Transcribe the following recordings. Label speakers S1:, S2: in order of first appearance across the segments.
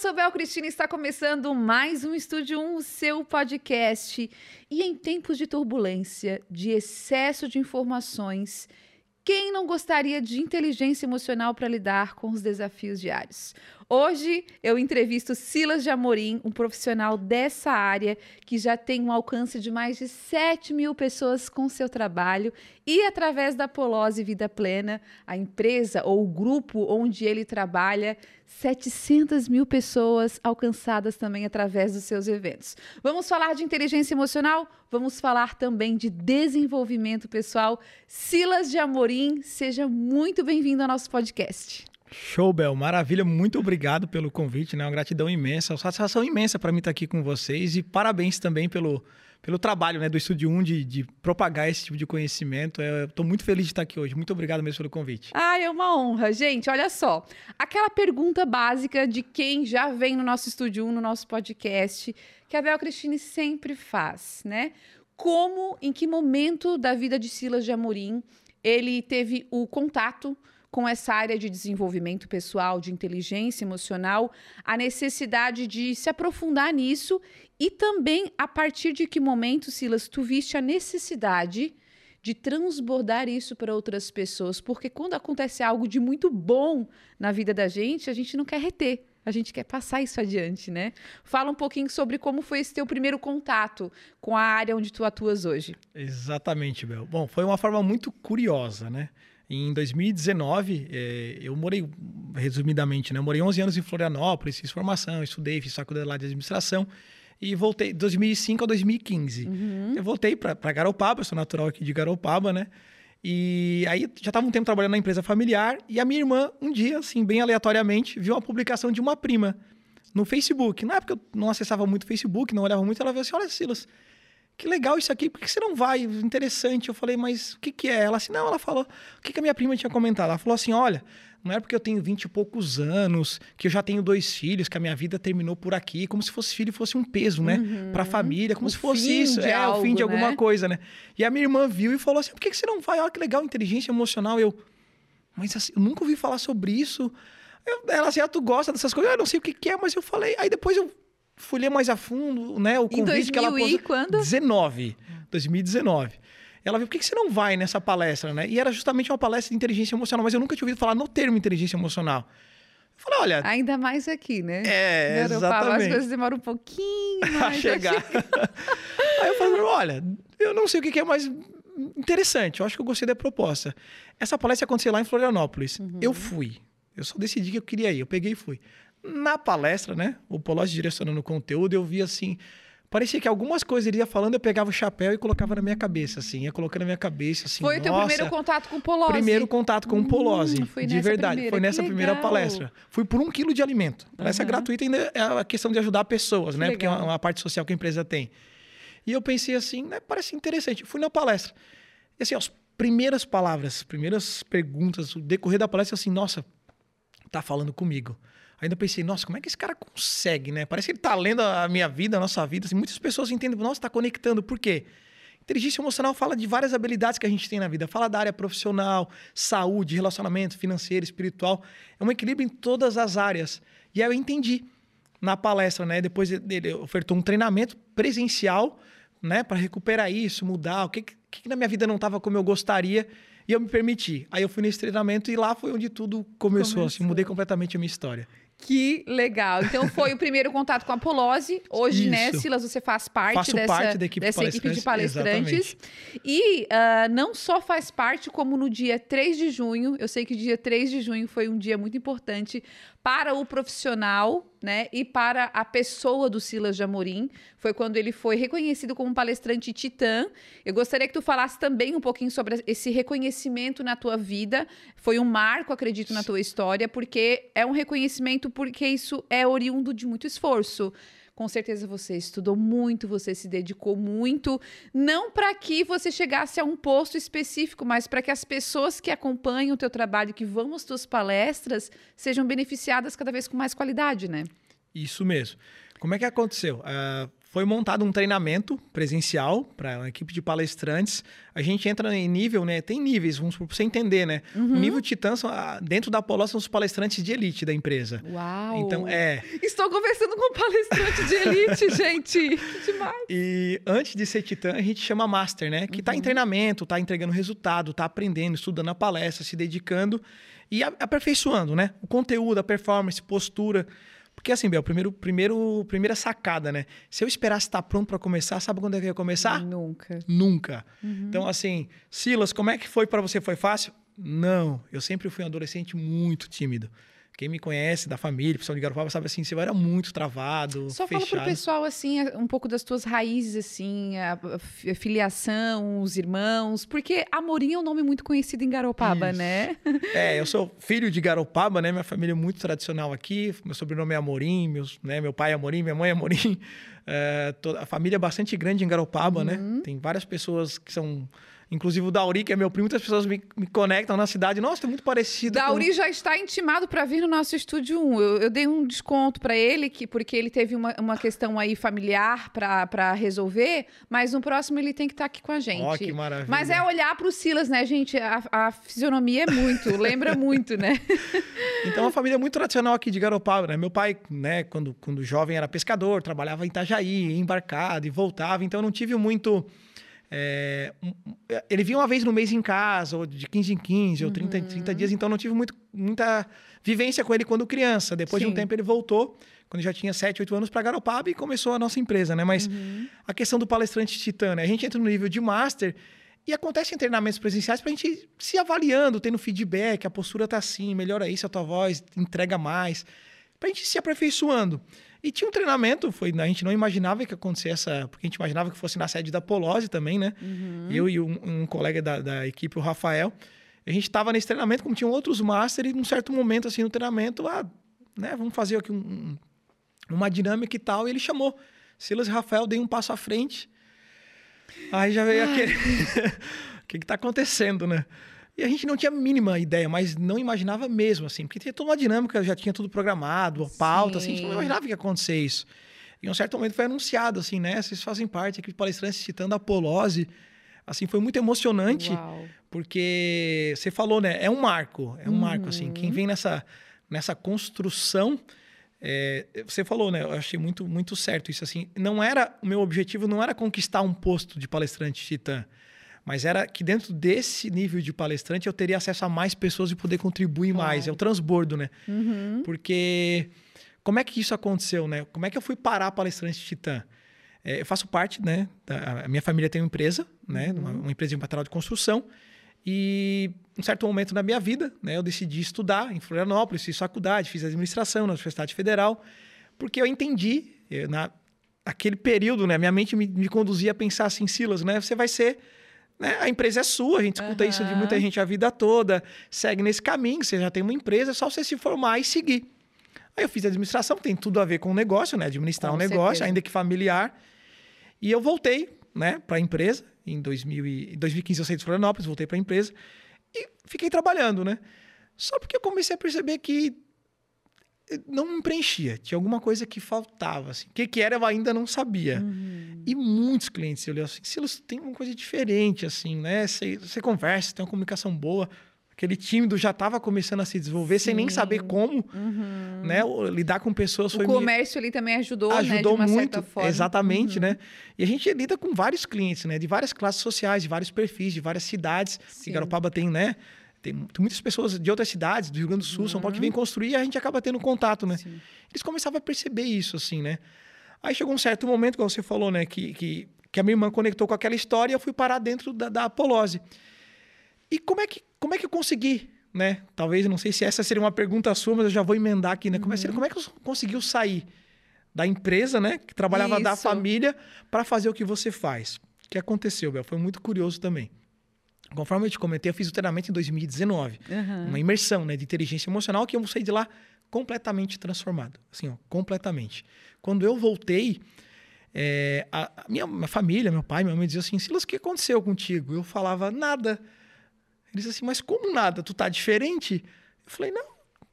S1: sou Bel Cristina e está começando mais um Estúdio 1, o seu podcast. E em tempos de turbulência, de excesso de informações, quem não gostaria de inteligência emocional para lidar com os desafios diários? Hoje eu entrevisto Silas de Amorim, um profissional dessa área que já tem um alcance de mais de 7 mil pessoas com seu trabalho e através da Polose Vida Plena, a empresa ou o grupo onde ele trabalha, 700 mil pessoas alcançadas também através dos seus eventos. Vamos falar de inteligência emocional? Vamos falar também de desenvolvimento pessoal. Silas de Amorim, seja muito bem-vindo ao nosso podcast.
S2: Show, Bel. Maravilha. Muito obrigado pelo convite, né? Uma gratidão imensa, uma satisfação imensa para mim estar aqui com vocês e parabéns também pelo, pelo trabalho né, do Estúdio 1 de, de propagar esse tipo de conhecimento. Eu estou muito feliz de estar aqui hoje. Muito obrigado mesmo pelo convite.
S1: Ah, é uma honra. Gente, olha só. Aquela pergunta básica de quem já vem no nosso Estúdio 1, no nosso podcast, que a Bel Cristine sempre faz, né? Como, em que momento da vida de Silas de Amorim ele teve o contato com essa área de desenvolvimento pessoal, de inteligência emocional, a necessidade de se aprofundar nisso e também a partir de que momento, Silas, tu viste a necessidade de transbordar isso para outras pessoas, porque quando acontece algo de muito bom na vida da gente, a gente não quer reter. A gente quer passar isso adiante, né? Fala um pouquinho sobre como foi esse teu primeiro contato com a área onde tu atuas hoje.
S2: Exatamente, Bel. Bom, foi uma forma muito curiosa, né? Em 2019, é, eu morei, resumidamente, né? Eu morei 11 anos em Florianópolis, fiz formação, estudei, fiz faculdade lá de administração e voltei 2005 a 2015. Uhum. Eu voltei para Garopaba, sou natural aqui de Garopaba, né? E aí já estava um tempo trabalhando na empresa familiar e a minha irmã, um dia, assim, bem aleatoriamente, viu uma publicação de uma prima no Facebook. Na época eu não acessava muito o Facebook, não olhava muito, ela viu assim, olha Silas, que legal isso aqui, por que você não vai? Interessante. Eu falei, mas o que, que é? Ela assim, não, ela falou, o que, que a minha prima tinha comentado? Ela falou assim: olha, não é porque eu tenho vinte e poucos anos, que eu já tenho dois filhos, que a minha vida terminou por aqui, como se fosse filho fosse um peso, né? Uhum. Pra família, como o se fosse isso. É, algo, o fim de alguma né? coisa, né? E a minha irmã viu e falou assim: por que, que você não vai? Olha que legal, inteligência emocional. Eu, mas assim, eu nunca ouvi falar sobre isso. Eu, ela assim, ah, tu gosta dessas coisas? Eu não sei o que, que é, mas eu falei. Aí depois eu fui ler mais a fundo, né, o convite em 2000
S1: que ela
S2: pôs.
S1: E quando?
S2: 19, 2019. Ela viu, por que, que você não vai nessa palestra, né? E era justamente uma palestra de inteligência emocional, mas eu nunca tinha ouvido falar no termo inteligência emocional. Eu falei, olha...
S1: Ainda mais aqui, né?
S2: É, exatamente.
S1: As coisas demoram um pouquinho mais a
S2: chegar. Aí eu falei, olha, eu não sei o que é mais interessante, eu acho que eu gostei da proposta. Essa palestra aconteceu lá em Florianópolis. Uhum. Eu fui. Eu só decidi que eu queria ir, eu peguei e fui. Na palestra, né? O Polozzi direcionando o conteúdo, eu vi assim. Parecia que algumas coisas ele ia falando, eu pegava o chapéu e colocava na minha cabeça, assim, ia colocando na minha cabeça, assim.
S1: Foi o teu primeiro contato com o Polozzi?
S2: Primeiro contato com hum, o Polozzi, de verdade. Primeira. Foi nessa primeira palestra. Fui por um quilo de alimento. Palestra uhum. gratuita ainda é a questão de ajudar pessoas, que né? Legal. Porque é uma, uma, parte social que a empresa tem. E eu pensei assim, né, parece interessante. Fui na palestra. E assim, as primeiras palavras, primeiras perguntas, o decorrer da palestra, assim, nossa, tá falando comigo. Ainda pensei, nossa, como é que esse cara consegue, né? Parece que ele tá lendo a minha vida, a nossa vida. Assim, muitas pessoas entendem, nossa, tá conectando. Por quê? Inteligência emocional fala de várias habilidades que a gente tem na vida. Fala da área profissional, saúde, relacionamento, financeiro, espiritual. É um equilíbrio em todas as áreas. E aí eu entendi na palestra, né? Depois ele ofertou um treinamento presencial, né? Para recuperar isso, mudar. O que, que, na minha vida não estava como eu gostaria. E eu me permiti. Aí eu fui nesse treinamento e lá foi onde tudo começou, começou. assim, mudei completamente a minha história.
S1: Que legal. Então foi o primeiro contato com a Polose. Hoje, né, Isso. né, Silas, você faz parte,
S2: Faço
S1: dessa,
S2: parte da equipe,
S1: dessa equipe de palestrantes. Exatamente. E uh, não só faz parte, como no dia 3 de junho, eu sei que dia 3 de junho foi um dia muito importante para o profissional, né, e para a pessoa do Silas de Amorim. Foi quando ele foi reconhecido como palestrante titã. Eu gostaria que tu falasse também um pouquinho sobre esse reconhecimento na tua vida. Foi um marco, acredito, na tua história, porque é um reconhecimento porque isso é oriundo de muito esforço. Com certeza você estudou muito, você se dedicou muito, não para que você chegasse a um posto específico, mas para que as pessoas que acompanham o teu trabalho, que vão às tuas palestras, sejam beneficiadas cada vez com mais qualidade, né?
S2: Isso mesmo. Como é que aconteceu? Uh, foi montado um treinamento presencial para uma equipe de palestrantes. A gente entra em nível, né? Tem níveis, vamos para você entender, né? Uhum. O nível Titã, são, dentro da Apollo, são os palestrantes de elite da empresa.
S1: Uau!
S2: Então, é...
S1: Estou conversando com um palestrante de elite, gente! Demais!
S2: E antes de ser Titã, a gente chama Master, né? Que está uhum. em treinamento, está entregando resultado, está aprendendo, estudando a palestra, se dedicando e aperfeiçoando, né? O conteúdo, a performance, postura... Porque assim, Bel, primeiro, primeiro, primeira sacada, né? Se eu esperasse estar pronto para começar, sabe quando é que ia começar?
S1: Nunca.
S2: Nunca. Uhum. Então, assim, Silas, como é que foi para você? Foi fácil? Não. Eu sempre fui um adolescente muito tímido. Quem me conhece da família, pessoal de Garopaba, sabe assim, você era muito travado,
S1: Só
S2: fechado.
S1: fala pro pessoal, assim, um pouco das tuas raízes, assim, a, filiação, os irmãos, porque Amorim é um nome muito conhecido em Garopaba, Isso. né?
S2: É, eu sou filho de Garopaba, né? Minha família é muito tradicional aqui, meu sobrenome é Amorim, meus, né? meu pai é Amorim, minha mãe é Amorim. É, toda, a família é bastante grande em Garopaba, né? uhum. né? Tem várias pessoas que são Inclusive o Dauri, que é meu primo, muitas pessoas me, me conectam na cidade. Nossa, é muito parecido.
S1: Dauri
S2: com...
S1: já está intimado para vir no nosso estúdio 1. Eu, eu dei um desconto para ele, que, porque ele teve uma, uma questão aí familiar para resolver, mas no próximo ele tem que estar tá aqui com a gente.
S2: Ó, oh, que maravilha.
S1: Mas é olhar para o Silas, né, gente? A, a fisionomia é muito, lembra muito, né?
S2: Então, uma família muito tradicional aqui de Garopaba, né? Meu pai, né, quando, quando jovem, era pescador, trabalhava em Itajaí, embarcado e voltava, então não tive muito é, ele vinha uma vez no mês em casa, ou de 15 em 15, uhum. ou 30 em 30 dias, então não tive muito, muita vivência com ele quando criança. Depois Sim. de um tempo ele voltou, quando já tinha 7, 8 anos, para Garopaba e começou a nossa empresa, né? Mas uhum. a questão do palestrante titã, né? A gente entra no nível de master e acontece em treinamentos presenciais para a gente se avaliando, tendo feedback, a postura tá assim, melhora isso, a tua voz entrega mais, para a gente se aperfeiçoando. E tinha um treinamento, foi, a gente não imaginava que acontecesse essa. Porque a gente imaginava que fosse na sede da Polose também, né? Uhum. Eu e um, um colega da, da, equipe, o Rafael. A gente estava nesse treinamento, como tinham outros master, e num certo momento, assim, no treinamento, ah, né, vamos fazer aqui um, uma dinâmica e tal. E ele chamou Silas e Rafael, dei um passo à frente. Aí já veio Ai. aquele. o que está acontecendo, né? E a gente não tinha a mínima ideia, mas não imaginava mesmo, assim, porque tinha toda uma dinâmica, já tinha tudo programado, a pauta, assim, a gente não imaginava que ia acontecer isso. E em um certo momento foi anunciado, assim, né? Vocês fazem parte aqui de palestrantes citando a Polose. Assim, foi muito emocionante, Uau. porque você falou, né? É um marco, é um uhum. marco, assim. Quem uhum. vem nessa, nessa construção. É, você falou, né? Eu achei muito, muito certo isso, assim. Não era. O meu objetivo não era conquistar um posto de palestrante titã. Mas era que dentro desse nível de palestrante eu teria acesso a mais pessoas e poder contribuir claro. mais. É o transbordo, né? Uhum. Porque como é que isso aconteceu, né? Como é que eu fui parar palestrante Titã? É, eu faço parte, né? Da, a minha família tem uma empresa, né? Uhum. Uma, uma, empresa de material de construção. E um certo momento na minha vida, né? Eu decidi estudar em Florianópolis, fiz faculdade, fiz administração na Universidade Federal, porque eu entendi, eu, na, aquele período, né? Minha mente me, me conduzia a pensar assim, Silas, né? Você vai ser né? A empresa é sua, a gente escuta uhum. isso de muita gente a vida toda, segue nesse caminho, você já tem uma empresa, é só você se formar e seguir. Aí eu fiz administração, tem tudo a ver com o negócio, né? Administrar com um negócio, certeza. ainda que familiar. E eu voltei, né, para a empresa. Em 2000 e, 2015 eu saí de Florianópolis, voltei para a empresa e fiquei trabalhando, né? Só porque eu comecei a perceber que não me preenchia. Tinha alguma coisa que faltava. Assim. O que, que era, eu ainda não sabia. Uhum. E muitos clientes eu olhei assim, Silas, tem uma coisa diferente, assim, né? Você, você conversa, tem uma comunicação boa. Aquele tímido já estava começando a se desenvolver Sim. sem nem saber como, uhum. né? Lidar com pessoas.
S1: O comércio me... ali também ajudou,
S2: ajudou
S1: né?
S2: De muito, exatamente, uhum. né? E a gente lida com vários clientes, né? De várias classes sociais, de vários perfis, de várias cidades. Sim. Garopaba tem, né? Tem, tem, muitas pessoas de outras cidades, do Rio Grande do Sul, uhum. São Paulo, que vêm construir e a gente acaba tendo contato, né? Sim. Eles começavam a perceber isso, assim, né? Aí chegou um certo momento, como você falou, né? Que, que, que a minha irmã conectou com aquela história e eu fui parar dentro da, da Apolose. E como é, que, como é que eu consegui, né? Talvez, não sei se essa seria uma pergunta sua, mas eu já vou emendar aqui, né? Como, é, uhum. como é que eu conseguiu sair da empresa, né? Que trabalhava isso. da família para fazer o que você faz? O que aconteceu, Bel? Foi muito curioso também. Conforme eu te comentei, eu fiz o treinamento em 2019. Uhum. Uma imersão né, de inteligência emocional que eu saí de lá completamente transformado. Assim, ó, completamente. Quando eu voltei, é, a, a minha, minha, família, meu pai, minha mãe diziam assim, Silas, o que aconteceu contigo? Eu falava, nada. Eles assim, mas como nada? Tu tá diferente? Eu falei, não,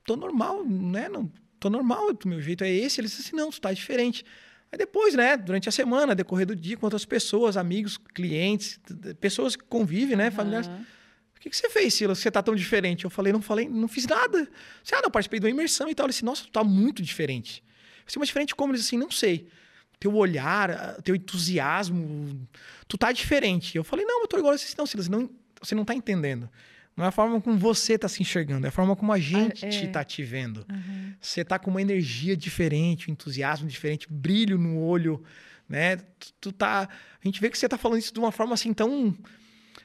S2: tô normal, né? Não, tô normal, o meu jeito é esse. Eles assim, não, tu tá diferente. Aí depois, né, durante a semana, decorrer do dia, com outras pessoas, amigos, clientes, pessoas que convivem, né, uhum. familiares. O que, que você fez, Silas? Você tá tão diferente? Eu falei, não falei, não fiz nada. Você, ah, não, participei de uma imersão e tal. Ele disse, nossa, tu tá muito diferente. Eu disse, mas diferente como? Ele disse assim, não sei. Teu olhar, teu entusiasmo, tu tá diferente. Eu falei, não, eu tô igual. Ele disse, não, Silas, não, você não tá entendendo. Não é a forma como você está se enxergando, é a forma como a gente está ah, é. te vendo. Uhum. Você está com uma energia diferente, um entusiasmo diferente, brilho no olho, né? Tu, tu tá, a gente vê que você está falando isso de uma forma assim tão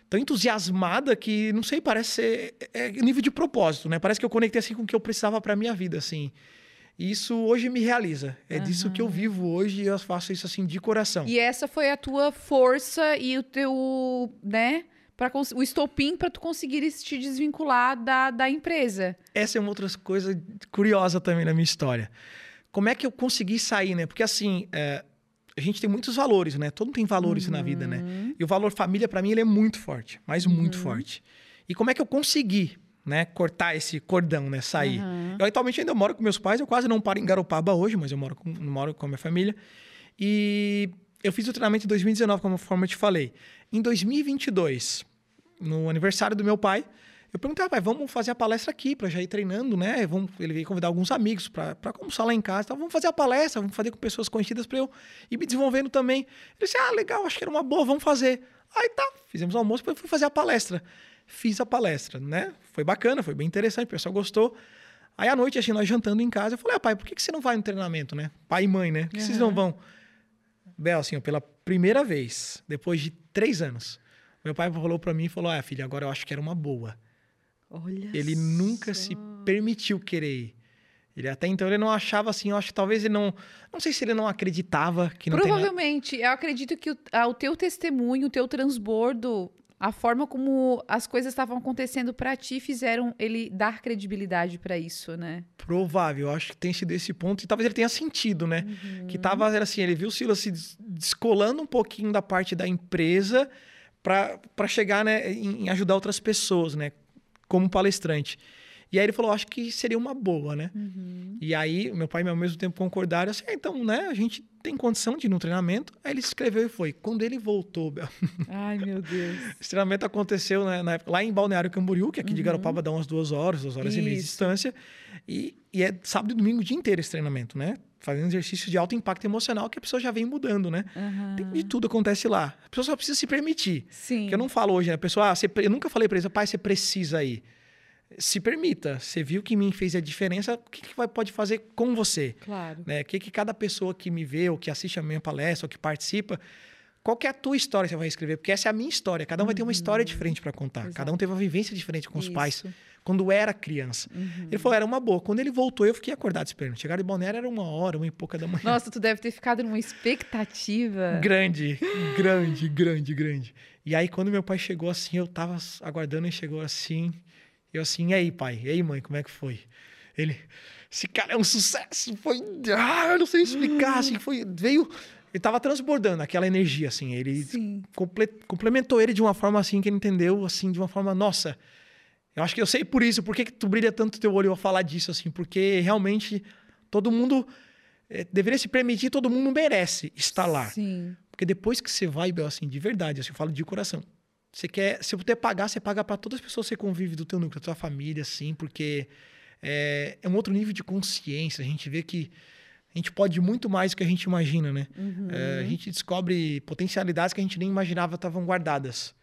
S2: tão entusiasmada que não sei, parece ser é, é nível de propósito, né? Parece que eu conectei assim com o que eu precisava para minha vida, assim. E isso hoje me realiza. É uhum. disso que eu vivo hoje e eu faço isso assim de coração.
S1: E essa foi a tua força e o teu, né? Para o estopim para tu conseguir te desvincular da, da empresa.
S2: Essa é uma outra coisa curiosa também na minha história. Como é que eu consegui sair, né? Porque assim, é, a gente tem muitos valores, né? Todo mundo tem valores uhum. na vida, né? Uhum. E o valor família para mim ele é muito forte, mas uhum. muito forte. E como é que eu consegui, né, cortar esse cordão, né, sair? Uhum. Eu atualmente ainda moro com meus pais, eu quase não paro em Garopaba hoje, mas eu moro com, moro com a minha família. E eu fiz o treinamento em 2019, como forma eu te falei. Em 2022, no aniversário do meu pai, eu perguntei, ah, pai, vamos fazer a palestra aqui para já ir treinando, né? Vamos, ele veio convidar alguns amigos para almoçar lá em casa. Então, vamos fazer a palestra, vamos fazer com pessoas conhecidas para eu ir me desenvolvendo também. Ele disse, ah, legal, acho que era uma boa, vamos fazer. Aí tá, fizemos o almoço, depois fui fazer a palestra. Fiz a palestra, né? Foi bacana, foi bem interessante, o pessoal gostou. Aí à noite, assim, nós jantando em casa, eu falei, ah, pai, por que, que você não vai no treinamento, né? Pai e mãe, né? Por que uhum. vocês não vão? Bel, assim, pela primeira vez, depois de três anos, meu pai falou para mim e falou: Ah, filha, agora eu acho que era uma boa.
S1: Olha
S2: Ele nunca se permitiu querer ir. Ele até então ele não achava assim, eu acho que talvez ele não, não sei se ele não acreditava que não
S1: Provavelmente, eu acredito que o, o teu testemunho, o teu transbordo, a forma como as coisas estavam acontecendo para ti fizeram ele dar credibilidade para isso, né?
S2: Provável, eu acho que tem sido esse ponto e talvez ele tenha sentido, né? Uhum. Que tava era assim, ele viu o Silas se descolando um pouquinho da parte da empresa para chegar né, em, ajudar outras pessoas, né? Como palestrante. E aí ele falou, acho que seria uma boa, né? Uhum. E aí meu pai e meu ao mesmo tempo concordaram assim, ah, então, né, a gente tem condição de ir no treinamento. Aí ele escreveu e foi. Quando ele voltou, Bel...
S1: Ai, meu Deus.
S2: Esse treinamento aconteceu né, na época, lá em Balneário Camboriú, que aqui uhum. de Garopaba dá umas duas horas, duas horas Isso. e meia de distância. E, e é sábado e domingo o dia inteiro esse treinamento, né? Fazendo exercícios de alto impacto emocional que a pessoa já vem mudando, né? Uhum. Tem, de tudo acontece lá. A pessoa só precisa se permitir.
S1: Sim.
S2: Que eu não falo hoje, né? A pessoa, ah, você, eu nunca falei para eles, pai, você precisa ir. Se permita. Você viu que me fez a diferença, o que, que vai, pode fazer com você?
S1: Claro.
S2: Né? O que, que cada pessoa que me vê, ou que assiste a minha palestra, ou que participa, qual é a tua história que você vai escrever? Porque essa é a minha história. Cada um uhum. vai ter uma história uhum. diferente para contar. Exato. Cada um teve uma vivência diferente com os Isso. pais quando era criança. Uhum. Ele falou, era uma boa. Quando ele voltou, eu fiquei acordado esperando. Chegar em Balneário era uma hora, uma e pouca da manhã.
S1: Nossa, tu deve ter ficado numa expectativa.
S2: Grande, grande, grande, grande. E aí, quando meu pai chegou assim, eu tava aguardando e chegou assim. Eu assim, e aí, pai? E aí, mãe, como é que foi? Ele, esse cara é um sucesso. Foi, ah, eu não sei explicar, assim, foi, veio ele estava transbordando aquela energia, assim. Ele comple complementou ele de uma forma assim que ele entendeu, assim, de uma forma, nossa. Eu acho que eu sei por isso, por que, que tu brilha tanto teu olho ao falar disso, assim, porque realmente todo mundo é, deveria se permitir, todo mundo merece estar lá.
S1: Sim.
S2: Porque depois que você vai, Bel, assim, de verdade, assim, eu falo de coração. Você quer, se puder pagar, você paga para todas as pessoas que você convive do teu núcleo, da tua família, assim, porque é, é um outro nível de consciência. A gente vê que a gente pode muito mais do que a gente imagina, né? Uhum. É, a gente descobre potencialidades que a gente nem imaginava estavam guardadas.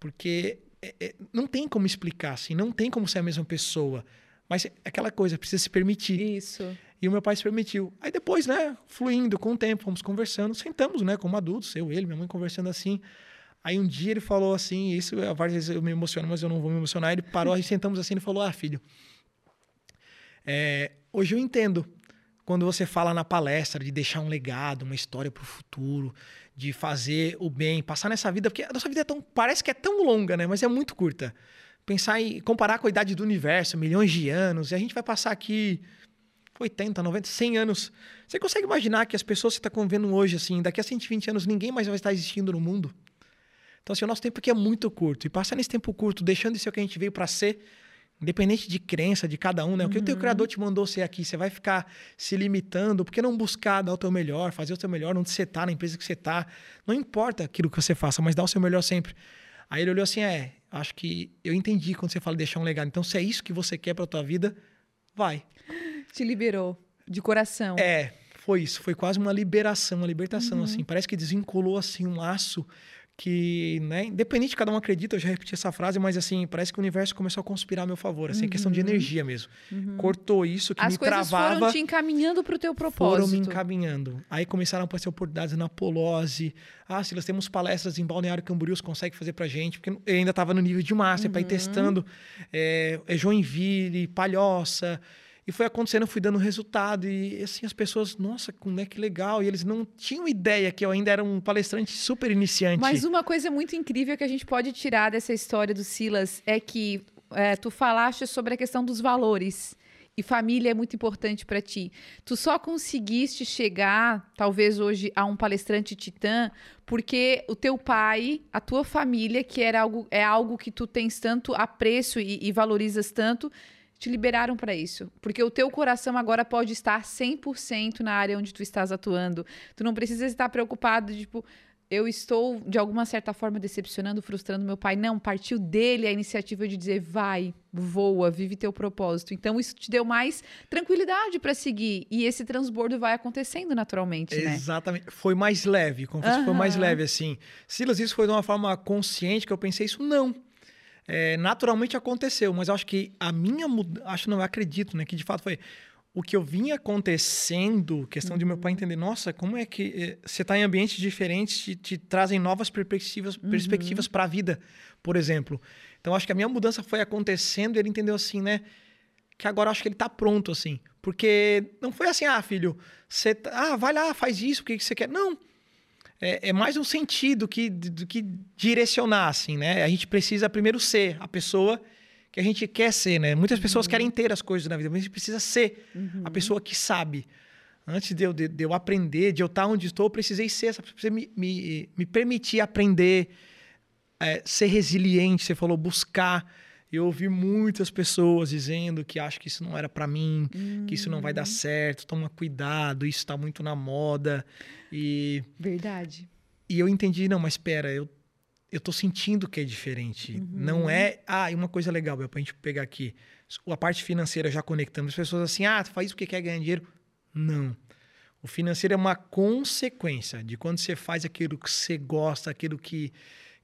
S2: Porque é, é, não tem como explicar, assim, não tem como ser a mesma pessoa. Mas é aquela coisa, precisa se permitir.
S1: Isso.
S2: E o meu pai se permitiu. Aí depois, né, fluindo com o tempo, fomos conversando, sentamos, né, como adultos, eu, ele, minha mãe conversando assim. Aí um dia ele falou assim, isso várias vezes eu me emociono, mas eu não vou me emocionar. Ele parou, aí sentamos assim e falou: Ah, filho, é, hoje eu entendo quando você fala na palestra de deixar um legado, uma história para o futuro, de fazer o bem, passar nessa vida, porque a nossa vida é tão, parece que é tão longa, né? Mas é muito curta. Pensar em comparar com a idade do universo, milhões de anos, e a gente vai passar aqui 80, 90, 100 anos. Você consegue imaginar que as pessoas que você está convivendo hoje, assim, daqui a 120 anos, ninguém mais vai estar existindo no mundo? Então, assim, o nosso tempo aqui é muito curto. E passar nesse tempo curto, deixando de ser o que a gente veio para ser, Independente de crença de cada um, né? O que o teu
S1: Uhum.
S2: criador te mandou ser aqui, você vai ficar se limitando, por que não buscar dar o teu melhor, fazer o teu melhor onde você tá, na empresa que você tá? Não importa aquilo que você faça, mas dá o seu melhor sempre. Aí ele olhou assim, é, acho que eu entendi quando você fala deixar um legado. Então, se é isso que você quer pra tua vida, vai.
S1: Te liberou de coração.
S2: É, foi isso. Foi quase uma liberação, uma libertação,
S1: Uhum.
S2: assim. Parece que desvinculou, assim, um laço que, né? Independente de cada um acredita, eu já repeti essa frase, mas, assim, parece que o universo começou a conspirar a meu favor. Assim, questão de energia mesmo. Cortou isso que
S1: Uhum. As
S2: me
S1: coisas
S2: travava.
S1: foram te encaminhando para o teu
S2: Foram
S1: propósito.
S2: me encaminhando. Aí começaram a aparecer oportunidades na Polose. Ah, Silas, temos palestras em Balneário Camboriú, você consegue fazer pra gente? Porque eu ainda estava no nível de master, para ir testando. É, é Joinville, Palhoça. E foi acontecendo, eu fui dando resultado. E assim, as pessoas, nossa, como é que legal. E eles não tinham ideia que eu ainda era um palestrante super iniciante.
S1: Mas uma coisa muito incrível que a gente pode tirar dessa história do Silas é que é, tu falaste sobre a questão dos valores. E família é muito importante para ti. Tu só conseguiste chegar, talvez hoje, a um palestrante titã, porque o teu pai, a tua família, que era algo, é algo que tu tens tanto apreço e, e valorizas tanto, te liberaram para isso. Porque o teu coração agora pode estar 100% na área onde tu estás atuando. Tu não precisa estar preocupado, tipo, eu estou, de alguma certa forma, decepcionando, frustrando meu pai. Não, partiu dele a iniciativa de dizer, vai, voa, vive teu propósito. Então, isso te deu mais tranquilidade para seguir. E esse transbordo vai acontecendo naturalmente, né?
S2: Exatamente. Foi mais leve, confesso que foi mais leve, assim. Silas, isso foi de uma forma consciente que eu pensei isso? Não. É, naturalmente aconteceu, mas eu acho que a minha mudança, acho não, eu acredito, né, que de fato foi o que eu vinha acontecendo, questão de meu pai entender, nossa, como é que eh, você está em ambientes diferentes, te, te trazem novas perspectivas, perspectivas para a vida, por exemplo. Então acho que a minha mudança foi acontecendo e ele entendeu assim, né, que agora acho que ele tá pronto, assim. Porque não foi assim, ah, filho, você tá- ah, vai lá, faz isso, o que, que você quer? Não. É, é mais um sentido que, do que direcionar, assim, né? A gente precisa primeiro ser a pessoa que a gente quer ser, né? Muitas pessoas querem ter as coisas na vida, mas a gente precisa ser a pessoa que sabe. Antes de eu, de, de eu aprender, de eu estar onde estou, eu precisei ser essa pessoa, precisei me, me, me permitir aprender, é, ser resiliente, você falou, buscar. Eu ouvi muitas pessoas dizendo que acho que isso não era para mim, que isso não vai dar certo, toma cuidado, isso está muito na moda. E,
S1: Verdade.
S2: e eu entendi, não, mas espera, eu, eu tô sentindo que é diferente. Não é, ah, e uma coisa legal, Bel, pra gente pegar aqui, a parte financeira já conectando as pessoas assim, ah, tu faz isso porque quer ganhar dinheiro. Não. O financeiro é uma consequência de quando você faz aquilo que você gosta, aquilo que,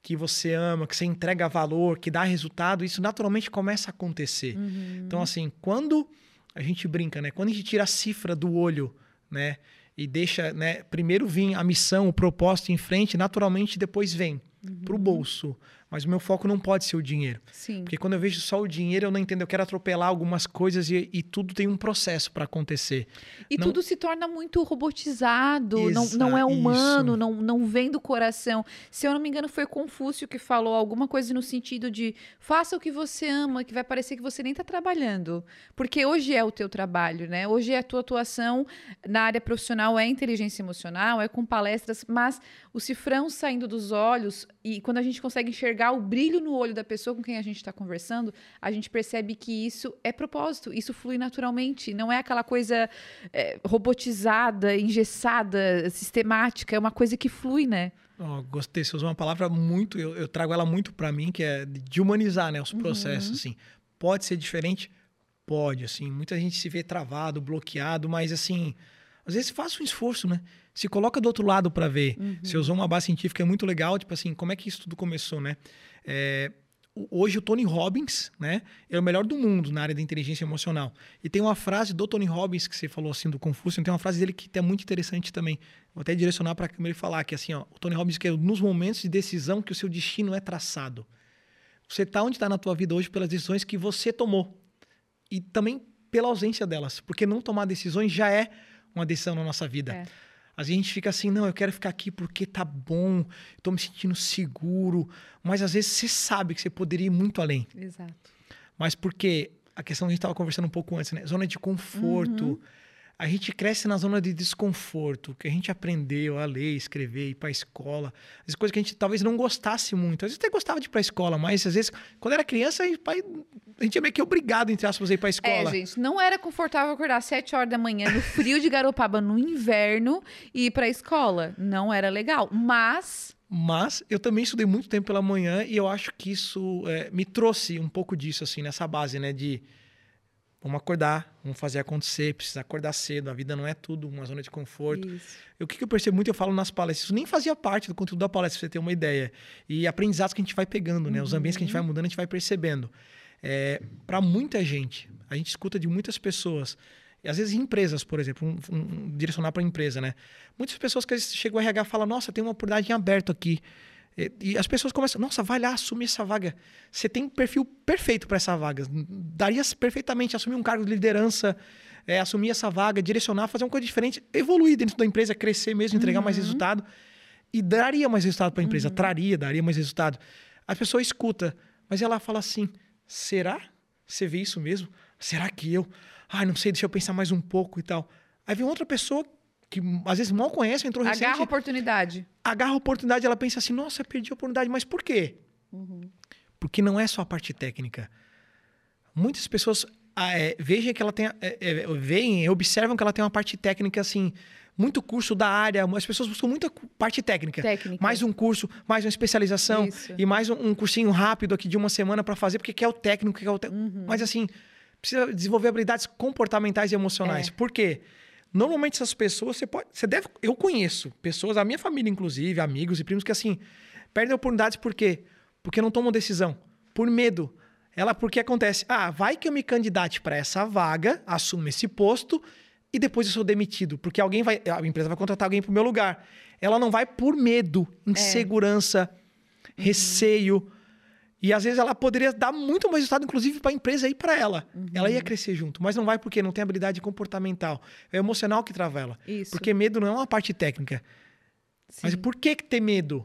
S2: que você ama, que você entrega valor, que dá resultado, isso naturalmente começa a acontecer. Então, assim, quando a gente brinca, né? Quando a gente tira a cifra do olho, né? E deixa, né? Primeiro vir a missão, o propósito em frente, naturalmente depois vem pro bolso. Mas o meu foco não pode ser o dinheiro.
S1: Sim.
S2: Porque quando eu vejo só o dinheiro, eu não entendo. Eu quero atropelar algumas coisas e, e tudo tem um processo para acontecer.
S1: E
S2: Não-
S1: tudo se torna muito robotizado, não,
S2: Exa-
S1: não é humano,
S2: isso.
S1: não, não vem do coração. Se eu não me engano, foi Confúcio que falou alguma coisa no sentido de faça o que você ama, que vai parecer que você nem está trabalhando. Porque hoje é o teu trabalho, né? Hoje é a tua atuação na área profissional, é inteligência emocional, é com palestras, mas o cifrão saindo dos olhos e quando a gente consegue enxergar o brilho no olho da pessoa com quem a gente está conversando, a gente percebe que isso é propósito, isso flui naturalmente, não é aquela coisa é, robotizada, engessada, sistemática, é uma coisa que flui, né?
S2: Ó, gostei, você usou uma palavra muito, eu, eu trago ela muito para mim, que é de humanizar, né, os processos, assim. Pode ser diferente? Pode, assim. Muita gente se vê travado, bloqueado, mas assim, às vezes faça um esforço, né? Se coloca do outro lado para ver. Você usou uma base científica é muito legal, tipo assim, como é que isso tudo começou, né? É, hoje o Tony Robbins, né, é o melhor do mundo na área da inteligência emocional. E tem uma frase do Tony Robbins que você falou assim do Confúcio, tem uma frase dele que é muito interessante também. Vou até direcionar para a câmera e falar que assim, ó, o Tony Robbins que é nos momentos de decisão que o seu destino é traçado. Você está onde está na tua vida hoje pelas decisões que você tomou e também pela ausência delas, porque não tomar decisões já é uma decisão na nossa vida.
S1: É.
S2: Às vezes a gente fica assim, não, eu quero ficar aqui porque tá bom, estou me sentindo seguro, mas às vezes você sabe que você poderia ir muito além.
S1: Exato.
S2: Mas porque a questão que a gente estava conversando um pouco antes, né? Zona de conforto. A gente cresce na zona de desconforto, que a gente aprendeu a ler, escrever, ir para a escola, as coisas que a gente talvez não gostasse muito. Às vezes até gostava de ir para a escola, mas às vezes, quando era criança, a gente é meio que obrigado, entre aspas, a ir para a escola.
S1: É, gente, não era confortável acordar às 7 horas da manhã, no frio de Garopaba, no inverno, e ir para a escola. Não era legal, mas...
S2: Mas eu também estudei muito tempo pela manhã e eu acho que isso é, me trouxe um pouco disso, assim, nessa base, né, de Vamos acordar, vamos fazer acontecer, precisa acordar cedo. A vida não é tudo uma zona de conforto. Isso. o que, eu percebo muito, eu falo nas palestras, isso nem fazia parte do conteúdo da palestra, pra você ter uma ideia. E aprendizados que a gente vai pegando, né? Os ambientes que a gente vai uhum. mudando, a gente vai percebendo. É, para muita gente, a gente escuta de muitas pessoas, e às vezes em empresas, por exemplo, um, um, direcionar para a empresa, né? Muitas pessoas que chegam ao RH e falam, nossa, tem uma oportunidade em aberto aqui. E, as pessoas começam, nossa, vai lá, assume essa vaga. Você tem um perfil perfeito para essa vaga. Daria perfeitamente assumir um cargo de liderança, é, assumir essa vaga, direcionar, fazer uma coisa diferente, evoluir dentro da empresa, crescer mesmo, entregar uhum. mais resultado. E daria mais resultado para a empresa, uhum. traria, daria mais resultado. A pessoa escuta, mas ela fala assim: será? Você vê isso mesmo? Será que eu? Ai, não sei, deixa eu pensar mais um pouco e tal. Aí vem outra pessoa que às vezes mal conhece, entrou recente.
S1: Agarra a oportunidade.
S2: Agarra a oportunidade, ela pensa assim, nossa, perdi a oportunidade, mas por quê? Uhum. Porque não é só a parte técnica. Muitas pessoas ah, é, vejam que ela tem, é, é, veem, observam que ela tem uma parte técnica assim, muito curso da área, as pessoas buscam muita parte técnica. técnica. Mais um curso, mais uma especialização Isso. e mais um, um, cursinho rápido aqui de uma semana para fazer, porque quer o técnico, quer o te... uhum. Mas assim, precisa desenvolver habilidades comportamentais e emocionais. É. Por quê? Porque Normalmente essas pessoas, você pode. Você deve. Eu conheço pessoas, a minha família, inclusive, amigos e primos, que assim, perdem oportunidades por quê? Porque não tomam decisão. Por medo. Ela, porque acontece? Ah, vai que eu me candidate para essa vaga, assumo esse posto e depois eu sou demitido. Porque alguém vai. A empresa vai contratar alguém pro meu lugar. Ela não vai por medo, insegurança, é. receio. E às vezes ela poderia dar muito mais resultado, inclusive, para a empresa e para ela. Uhum. Ela ia crescer junto, mas não vai porque não tem habilidade comportamental. É emocional que trava ela. Isso. Porque medo não é uma parte técnica. Sim. Mas por que, que ter medo?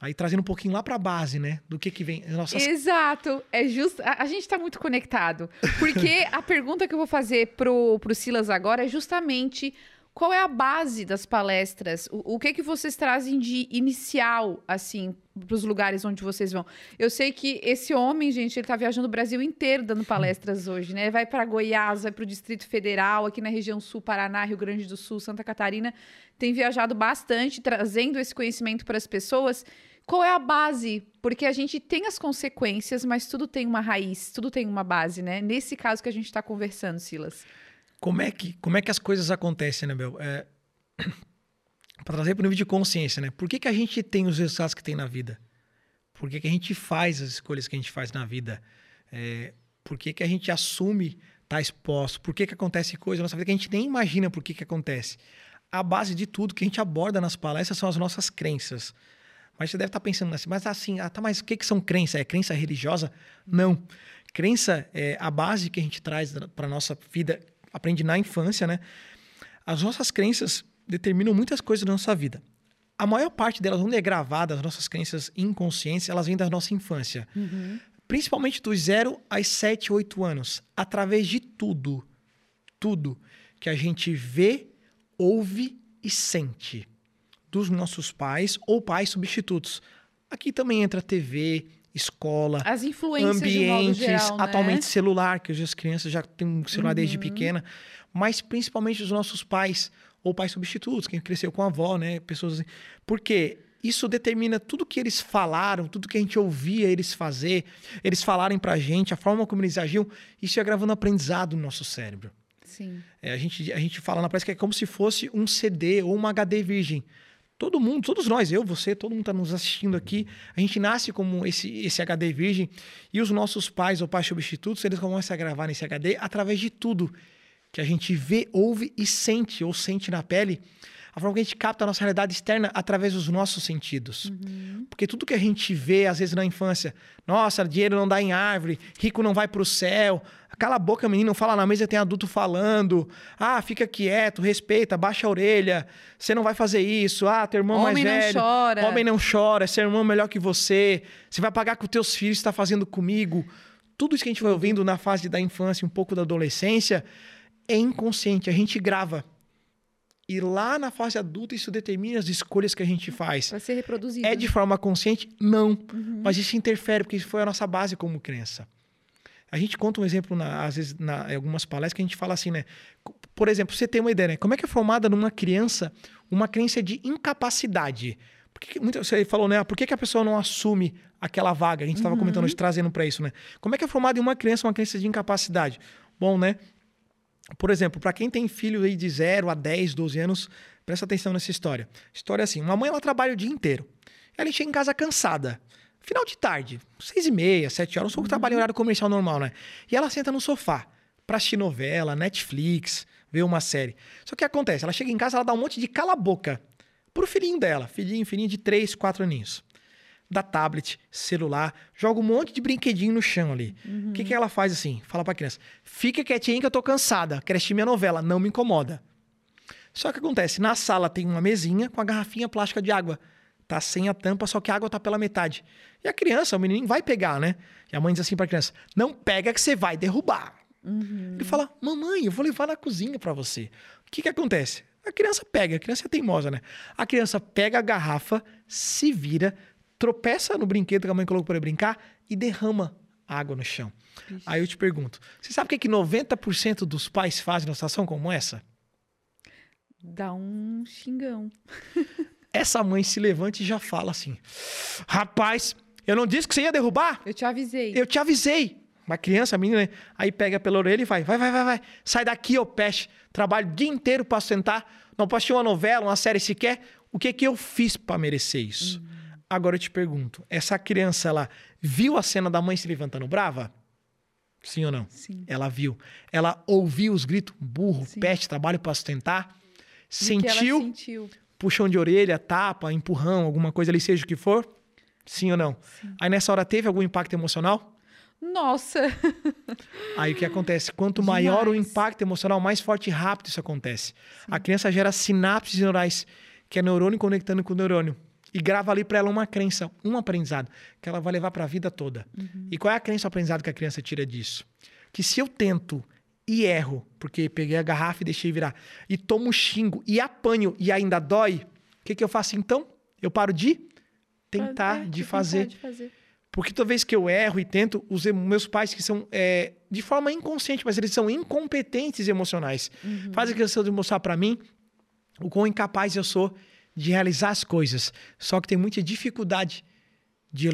S2: Aí trazendo um pouquinho lá para a base, né? Do que que vem.
S1: Nossas... Exato. É justo. A, a gente está muito conectado. Porque a pergunta que eu vou fazer pro, pro Silas agora é justamente qual é a base das palestras? O, o que que vocês trazem de inicial, assim, para os lugares onde vocês vão? Eu sei que esse homem, gente, ele está viajando o Brasil inteiro dando palestras hoje, né? Vai para Goiás, vai para o Distrito Federal, aqui na região Sul, Paraná, Rio Grande do Sul, Santa Catarina. Tem viajado bastante, trazendo esse conhecimento para as pessoas. Qual é a base? Porque a gente tem as consequências, mas tudo tem uma raiz, tudo tem uma base, né? Nesse caso que a gente está conversando, Silas.
S2: Como é que, como é que as coisas acontecem, né, Bel? É... para trazer para o nível de consciência, né? Por que, que a gente tem os resultados que tem na vida? Por que, que a gente faz as escolhas que a gente faz na vida? É... Por que, que a gente assume estar exposto? Por que, que acontece coisas na nossa vida que a gente nem imagina por que, que acontece? A base de tudo que a gente aborda nas palestras são as nossas crenças. Mas você deve estar pensando assim, mas assim, ah, tá, mas o que, que são crenças? É crença religiosa? Não. Crença é a base que a gente traz para nossa vida aprende na infância, né? As nossas crenças determinam muitas coisas da nossa vida. A maior parte delas, onde é gravada, as nossas crenças inconscientes, elas vêm da nossa infância. Uhum. Principalmente dos 0 aos 7, 8 anos. Através de tudo, tudo que a gente vê, ouve e sente. Dos nossos pais ou pais substitutos. Aqui também entra TV, escola,
S1: as influências
S2: ambientes,
S1: geral,
S2: né? atualmente celular, que hoje as crianças já têm um celular uhum. desde pequena, mas principalmente os nossos pais ou pais substitutos, quem cresceu com a avó, né, pessoas assim. Porque isso determina tudo que eles falaram, tudo que a gente ouvia eles fazer, eles falarem pra gente, a forma como eles agiam, isso ia gravando aprendizado no nosso cérebro.
S1: Sim.
S2: É, a, gente, a gente fala na prática que é como se fosse um CD ou uma HD virgem todo mundo, todos nós, eu, você, todo mundo está nos assistindo aqui, a gente nasce como esse, esse HD virgem e os nossos pais ou pais substitutos, eles começam a gravar nesse HD através de tudo que a gente vê, ouve e sente, ou sente na pele, a forma que a gente capta a nossa realidade externa através dos nossos sentidos. Uhum. Porque tudo que a gente vê, às vezes na infância, nossa, dinheiro não dá em árvore, rico não vai para o céu, cala a boca, menino, não fala na mesa, tem adulto falando, ah, fica quieto, respeita, baixa a orelha, você não vai fazer isso, ah, teu irmão
S1: homem
S2: mais velho,
S1: não chora.
S2: homem não chora, seu irmão é melhor que você, você vai pagar com teus filhos, está fazendo comigo. Tudo isso que a gente vai ouvindo na fase da infância, um pouco da adolescência, é inconsciente, a gente grava. E lá na fase adulta, isso determina as escolhas que a gente faz.
S1: Para ser reproduzido.
S2: É de forma consciente? Não. Uhum. Mas isso interfere, porque isso foi a nossa base como criança. A gente conta um exemplo, na, às vezes, na, em algumas palestras, que a gente fala assim, né? Por exemplo, você tem uma ideia, né? Como é que é formada numa criança uma crença de incapacidade? Por que, muito, você falou, né? Por que, que a pessoa não assume aquela vaga? A gente estava uhum. comentando hoje, trazendo para isso, né? Como é que é formada em uma criança uma crença de incapacidade? Bom, né? Por exemplo, para quem tem filho aí de 0 a 10, 12 anos, presta atenção nessa história. História é assim: uma mãe ela trabalha o dia inteiro. Ela chega em casa cansada. Final de tarde, seis e meia, sete horas, um uhum. trabalho em horário comercial normal, né? E ela senta no sofá para assistir novela, Netflix, ver uma série. Só que acontece, ela chega em casa, ela dá um monte de cala-boca pro filhinho dela, filhinho, filhinho de três, quatro aninhos. Dá tablet, celular, joga um monte de brinquedinho no chão ali. O uhum. que, que ela faz assim? Fala pra criança: fica quietinha que eu tô cansada, quero assistir minha novela, não me incomoda. Só que acontece, na sala tem uma mesinha com a garrafinha plástica de água. Tá sem a tampa, só que a água tá pela metade. E a criança, o menino, vai pegar, né? E a mãe diz assim pra criança: não pega que você vai derrubar. Uhum. Ele fala: mamãe, eu vou levar na cozinha para você. O que que acontece? A criança pega, a criança é teimosa, né? A criança pega a garrafa, se vira, tropeça no brinquedo que a mãe colocou para brincar e derrama água no chão. Ixi. Aí eu te pergunto: você sabe o que, é que 90% dos pais fazem numa situação como essa?
S1: Dá um xingão.
S2: essa mãe se levanta e já fala assim: Rapaz, eu não disse que você ia derrubar?
S1: Eu te avisei.
S2: Eu te avisei. Uma criança, a menina, aí pega pela orelha e vai: Vai, vai, vai, vai. Sai daqui, ô peste. Trabalho o dia inteiro para sentar. Não posso assistir uma novela, uma série sequer. O que que eu fiz para merecer isso? Uhum. Agora eu te pergunto: essa criança, ela viu a cena da mãe se levantando brava? Sim ou não?
S1: Sim.
S2: Ela viu. Ela ouviu os gritos: burro, Sim. peste, trabalho para sustentar. Sentiu, sentiu puxão de orelha, tapa, empurrão, alguma coisa ali, seja o que for? Sim ou não? Sim. Aí nessa hora teve algum impacto emocional?
S1: Nossa!
S2: Aí o que acontece? Quanto Demais. maior o impacto emocional, mais forte e rápido isso acontece. Sim. A criança gera sinapses neurais, que é neurônio conectando com neurônio. E grava ali para ela uma crença, um aprendizado, que ela vai levar para a vida toda. Uhum. E qual é a crença, o aprendizado que a criança tira disso? Que se eu tento e erro, porque peguei a garrafa e deixei virar, e tomo xingo e apanho e ainda dói, o que, que eu faço então? Eu paro de tentar, é, de, fazer. de fazer. Porque toda vez que eu erro e tento, os meus pais, que são é, de forma inconsciente, mas eles são incompetentes emocionais, uhum. fazem questão de mostrar para mim o quão incapaz eu sou de realizar as coisas. Só que tem muita dificuldade de,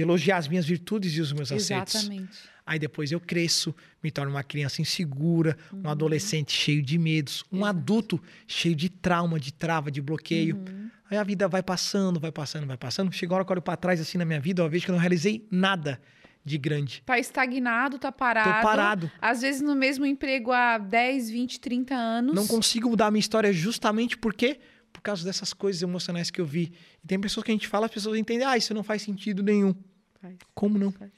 S2: elogiar as minhas virtudes e os meus Exatamente. acertos. Exatamente. Aí depois eu cresço, me torno uma criança insegura, uhum. um adolescente cheio de medos, um adulto cheio de trauma, de trava, de bloqueio. Uhum. Aí a vida vai passando, vai passando, vai passando. Chega a hora que eu olho para trás assim na minha vida, eu vejo que eu não realizei nada de grande.
S1: Tá estagnado, tá parado.
S2: Tô parado.
S1: Às vezes no mesmo emprego há 10, 20, 30 anos.
S2: Não consigo mudar a minha história justamente porque por causa dessas coisas emocionais que eu vi. E tem pessoas que a gente fala, as pessoas entendem, ah, isso não faz sentido nenhum. Faz. Como não? Faz.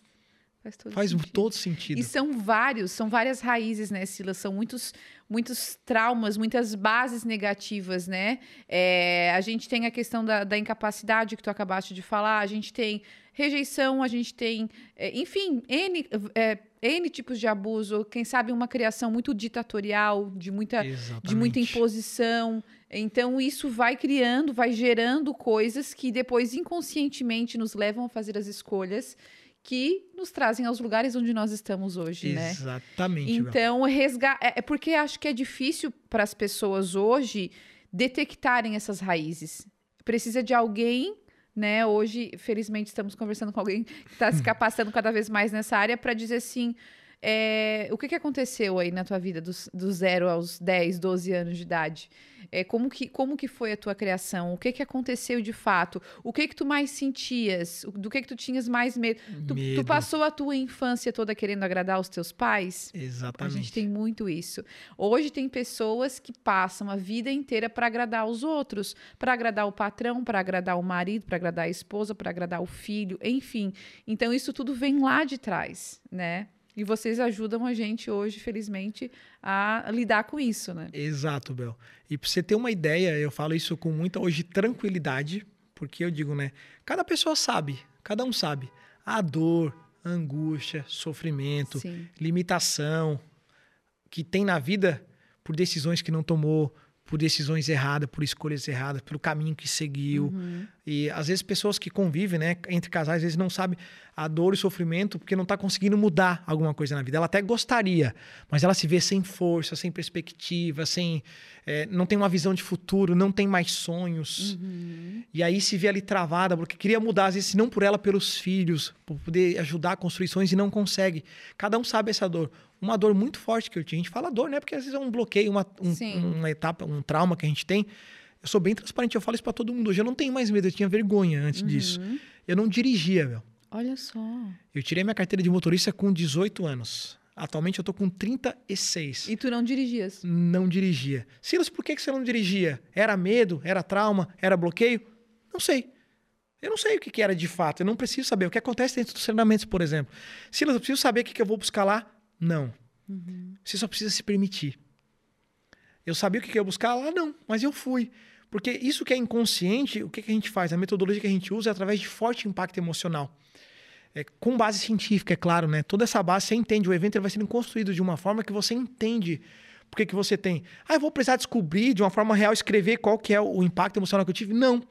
S2: Faz todo Faz sentido. todo sentido.
S1: E são vários, são várias raízes, né, Silas? São muitos, muitos traumas, muitas bases negativas, né? É, a gente tem a questão da, da, incapacidade que tu acabaste de falar, a gente tem rejeição, a gente tem, é, enfim, N, é, N tipos de abuso, quem sabe uma criação muito ditatorial, de muita, de muita imposição. Então, isso vai criando, vai gerando coisas que depois inconscientemente nos levam a fazer as escolhas que nos trazem aos lugares onde nós estamos hoje,
S2: Exatamente,
S1: né?
S2: Exatamente.
S1: Então, resgatar. É, é porque acho que é difícil para as pessoas hoje detectarem essas raízes. Precisa de alguém, né? Hoje, felizmente, estamos conversando com alguém que está se capacitando cada vez mais nessa área para dizer assim. É, o que, que aconteceu aí na tua vida dos, do zero aos 10, 12 anos de idade? É, como, que, como que foi a tua criação? O que que aconteceu de fato? O que que tu mais sentias? Do que que tu tinhas mais medo? Tu, medo. tu passou a tua infância toda querendo agradar os teus pais?
S2: Exatamente.
S1: A gente tem muito isso. Hoje tem pessoas que passam a vida inteira para agradar os outros, para agradar o patrão, para agradar o marido, para agradar a esposa, para agradar o filho, enfim. Então isso tudo vem lá de trás, né? E vocês ajudam a gente hoje, felizmente, a lidar com isso, né?
S2: Exato, Bel. E para você ter uma ideia, eu falo isso com muita hoje tranquilidade, porque eu digo, né? Cada pessoa sabe, cada um sabe. A dor, a angústia, sofrimento, Sim. limitação que tem na vida, por decisões que não tomou, por decisões erradas, por escolhas erradas, pelo caminho que seguiu.
S1: Uhum.
S2: E às vezes pessoas que convivem, né, entre casais, às vezes não sabem a dor e sofrimento porque não está conseguindo mudar alguma coisa na vida. Ela até gostaria, mas ela se vê sem força, sem perspectiva, sem é, não tem uma visão de futuro, não tem mais sonhos.
S1: Uhum.
S2: E aí se vê ali travada, porque queria mudar, às vezes, se não por ela, pelos filhos, por poder ajudar a construir sonhos e não consegue. Cada um sabe essa dor. Uma dor muito forte que eu tinha. A gente fala dor, né? Porque às vezes é um bloqueio, uma, um, uma etapa, um trauma que a gente tem. Eu sou bem transparente, eu falo isso pra todo mundo. Hoje eu não tenho mais medo, eu tinha vergonha antes disso.
S1: Uhum.
S2: Eu não dirigia, meu.
S1: Olha só.
S2: Eu tirei minha carteira de motorista com 18 anos. Atualmente eu tô com 36.
S1: E tu não dirigias?
S2: Não dirigia. Silas, por que que você não dirigia? Era medo? Era trauma? Era bloqueio? Não sei. Eu não sei o que que era de fato. Eu não preciso saber. O que acontece dentro dos treinamentos, por exemplo. Silas, eu preciso saber o que que eu vou buscar lá? Não. Você só precisa se permitir. Eu sabia o que que eu ia buscar lá? Não. Mas eu fui. Porque isso que é inconsciente, o que que a gente faz? A metodologia que a gente usa é através de forte impacto emocional. É, com base científica, é claro, né? Toda essa base você entende. O evento ele vai sendo construído de uma forma que você entende por que, que você tem. Ah, eu vou precisar descobrir de uma forma real, escrever qual que é o impacto emocional que eu tive. Não.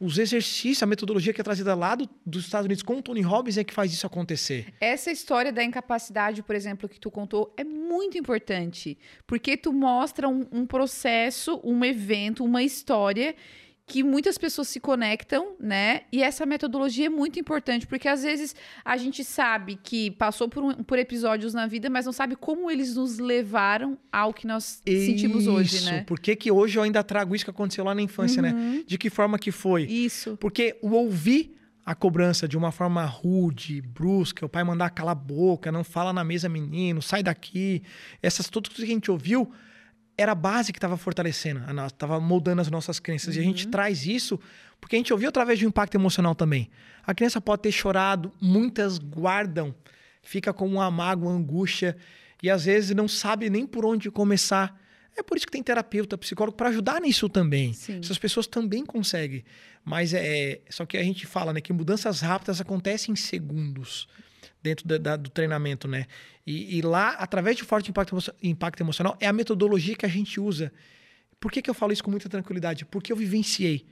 S2: Os exercícios, a metodologia que é trazida lá do- dos Estados Unidos com o Tony Robbins é que faz isso acontecer.
S1: Essa história da incapacidade, por exemplo, que tu contou, é muito importante. Porque tu mostra um, um processo, um evento, uma história que muitas pessoas se conectam, né? E essa metodologia é muito importante, porque às vezes a gente sabe que passou por, um- por episódios na vida, mas não sabe como eles nos levaram ao que nós sentimos hoje,
S2: Isso.
S1: né?
S2: Por que, que hoje eu ainda trago isso que aconteceu lá na infância, né?
S1: Uhum.
S2: De que forma que foi?
S1: Isso.
S2: Porque o ouvir a cobrança de uma forma rude, brusca, o pai mandar calar a boca, não fala na mesa, menino, sai daqui, essas tudo que a gente ouviu era a base que estava fortalecendo, estava moldando as nossas crenças. E a gente traz isso porque a gente ouviu através de um impacto emocional também. A criança pode ter chorado, muitas guardam, fica com uma mágoa, uma angústia, e às vezes não sabe nem por onde começar. É por isso que tem terapeuta, psicólogo, para ajudar nisso também.
S1: Sim.
S2: Essas pessoas também conseguem. Mas é. Só que a gente fala, né, que mudanças rápidas acontecem em segundos dentro da- da- do treinamento, né? E, e lá, através de forte impacto, impacto emocional, é a metodologia que a gente usa. Por que, que eu falo isso com muita tranquilidade? Porque eu vivenciei.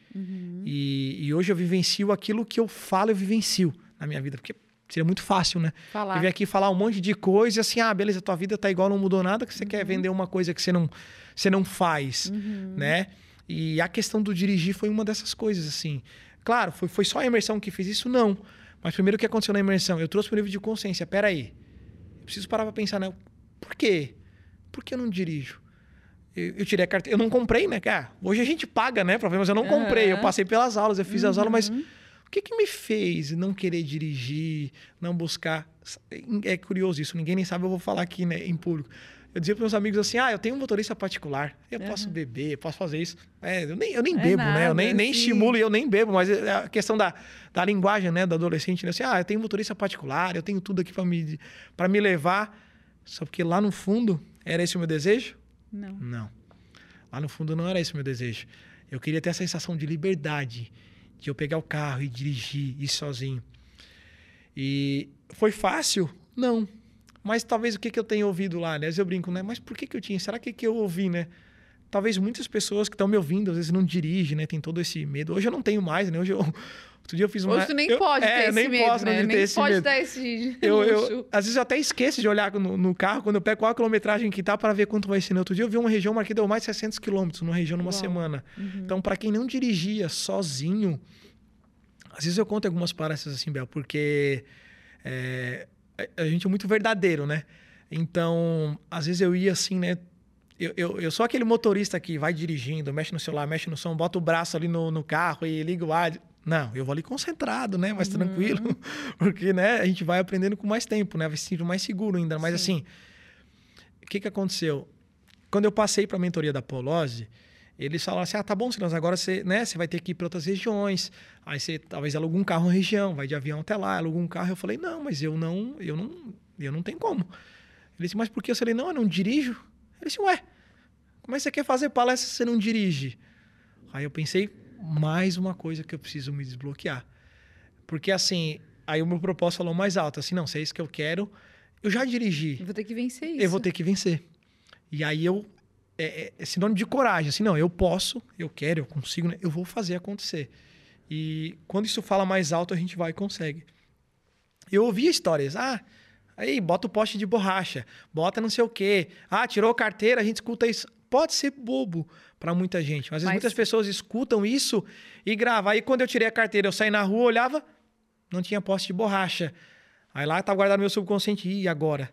S2: E, e hoje eu vivencio aquilo que eu falo, eu vivencio na minha vida. Porque seria muito fácil, né?
S1: Falar.
S2: Viver aqui e falar um monte de coisa e assim, ah, beleza, tua vida tá igual, não mudou nada, que você quer vender uma coisa que você não, você não faz, né? E a questão do dirigir foi uma dessas coisas, assim. Claro, foi, foi só a imersão que fez isso? Não. Mas primeiro o que aconteceu na imersão? Eu trouxe o nível de consciência. Pera aí, eu preciso parar para pensar, né? Por quê? Por que eu não dirijo? Eu, eu tirei a carteira, eu não comprei, né? cara? hoje a gente paga, né? Ver, mas eu não comprei. Eu
S1: Aham.
S2: passei pelas aulas, eu fiz as aulas, mas o que, que me fez não querer dirigir, não buscar? É curioso isso, ninguém nem sabe, eu vou falar aqui né, em público. Eu dizia para meus amigos assim: ah, eu tenho um motorista particular, eu posso beber, eu posso fazer isso. É, eu nem, eu nem
S1: É
S2: bebo, né? Eu nem,
S1: nada,
S2: nem estimulo e eu nem bebo, mas é a questão da, da linguagem né, do adolescente, né? Assim, ah, eu tenho um motorista particular, eu tenho tudo aqui para me, pra me levar. Só porque lá no fundo, era esse o meu desejo?
S1: Não.
S2: Não. Lá no fundo não era esse o meu desejo. Eu queria ter a sensação de liberdade, de eu pegar o carro e dirigir, ir sozinho. E foi fácil? Não. Mas talvez o que, que eu tenho ouvido lá, né? Às vezes eu brinco, né? Mas por que, que eu tinha? Será que, que eu ouvi, né? Talvez muitas pessoas que estão me ouvindo, às vezes não dirigem, né? Tem todo esse medo. Hoje eu não tenho mais, né? Hoje eu... Outro dia eu fiz uma...
S1: Hoje tu nem
S2: eu,
S1: pode
S2: é,
S1: ter esse
S2: nem
S1: medo,
S2: posso
S1: né?
S2: ter
S1: nem
S2: esse
S1: pode
S2: medo.
S1: dar esse
S2: Eu, eu- às vezes eu até esqueço de olhar no, no carro quando eu pego qual a quilometragem que tá para ver quanto vai ser. No outro dia eu vi uma região, marquei deu mais de 600 quilômetros numa região numa
S1: Uau.
S2: semana. Então, para quem não dirigia sozinho, às vezes eu conto algumas palestras assim, Bel, porque é, a- gente é muito verdadeiro, né? Então, às vezes eu ia assim, né? Eu, eu, eu sou aquele motorista que vai dirigindo, mexe no celular, mexe no som, bota o braço ali no, no carro e liga o ar. Não, eu vou ali concentrado, né? Mais tranquilo. Porque, né? A gente vai aprendendo com mais tempo, né? Vai se sentindo mais seguro ainda. Mas,
S1: Sim.
S2: assim, o que, que aconteceu? Quando eu passei para a mentoria da Polose, eles falaram assim: ah, tá bom, Silas, agora você, né, você vai ter que ir para outras regiões. Aí você talvez aluga um carro na região, vai de avião até lá, aluga um carro. Eu falei: não, mas eu não, eu não, eu não tenho como. Ele disse: mas por que? Eu falei: não, eu não dirijo. Ele disse: ué, como é que você quer fazer palestra se você não dirige? Aí eu pensei: mais uma coisa que eu preciso me desbloquear. Porque assim, aí o meu propósito falou mais alto: assim, não, se é isso que eu quero, eu já dirigi
S1: Eu vou ter que vencer isso.
S2: eu vou ter que vencer. E aí eu é, é sinônimo de coragem. Assim, não, eu posso, eu quero, eu consigo, né? eu vou fazer acontecer. E quando isso fala mais alto, a gente vai e consegue. Eu ouvia histórias. Ah, aí bota o poste de borracha, bota não sei o quê. Ah, tirou carteira, a gente escuta isso. Pode ser bobo para muita gente. Mas, mas muitas pessoas escutam isso e gravam. Aí quando eu tirei a carteira, eu saí na rua, olhava, não tinha poste de borracha. Aí lá tá guardado no meu subconsciente. E agora?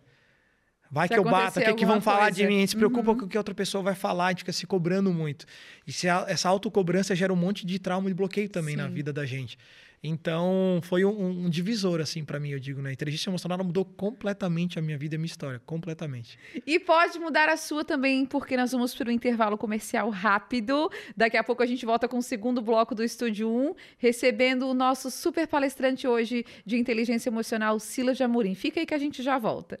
S2: Vai se que eu bato, o que, que vão falar coisa. de mim? A gente se preocupa uhum. com o que outra pessoa vai falar, a gente fica se cobrando muito. E se a, essa autocobrança gera um monte de trauma e bloqueio também Sim. na vida da gente. Então, foi um, um divisor, assim, para mim, eu digo, né? A inteligência emocional mudou completamente a minha vida e a minha história, completamente.
S1: E pode mudar a sua também, porque nós vamos para um intervalo comercial rápido. Daqui a pouco a gente volta com o segundo bloco do Estúdio 1, recebendo o nosso super palestrante hoje de inteligência emocional, Silas Jamurim. Fica aí que a gente já volta.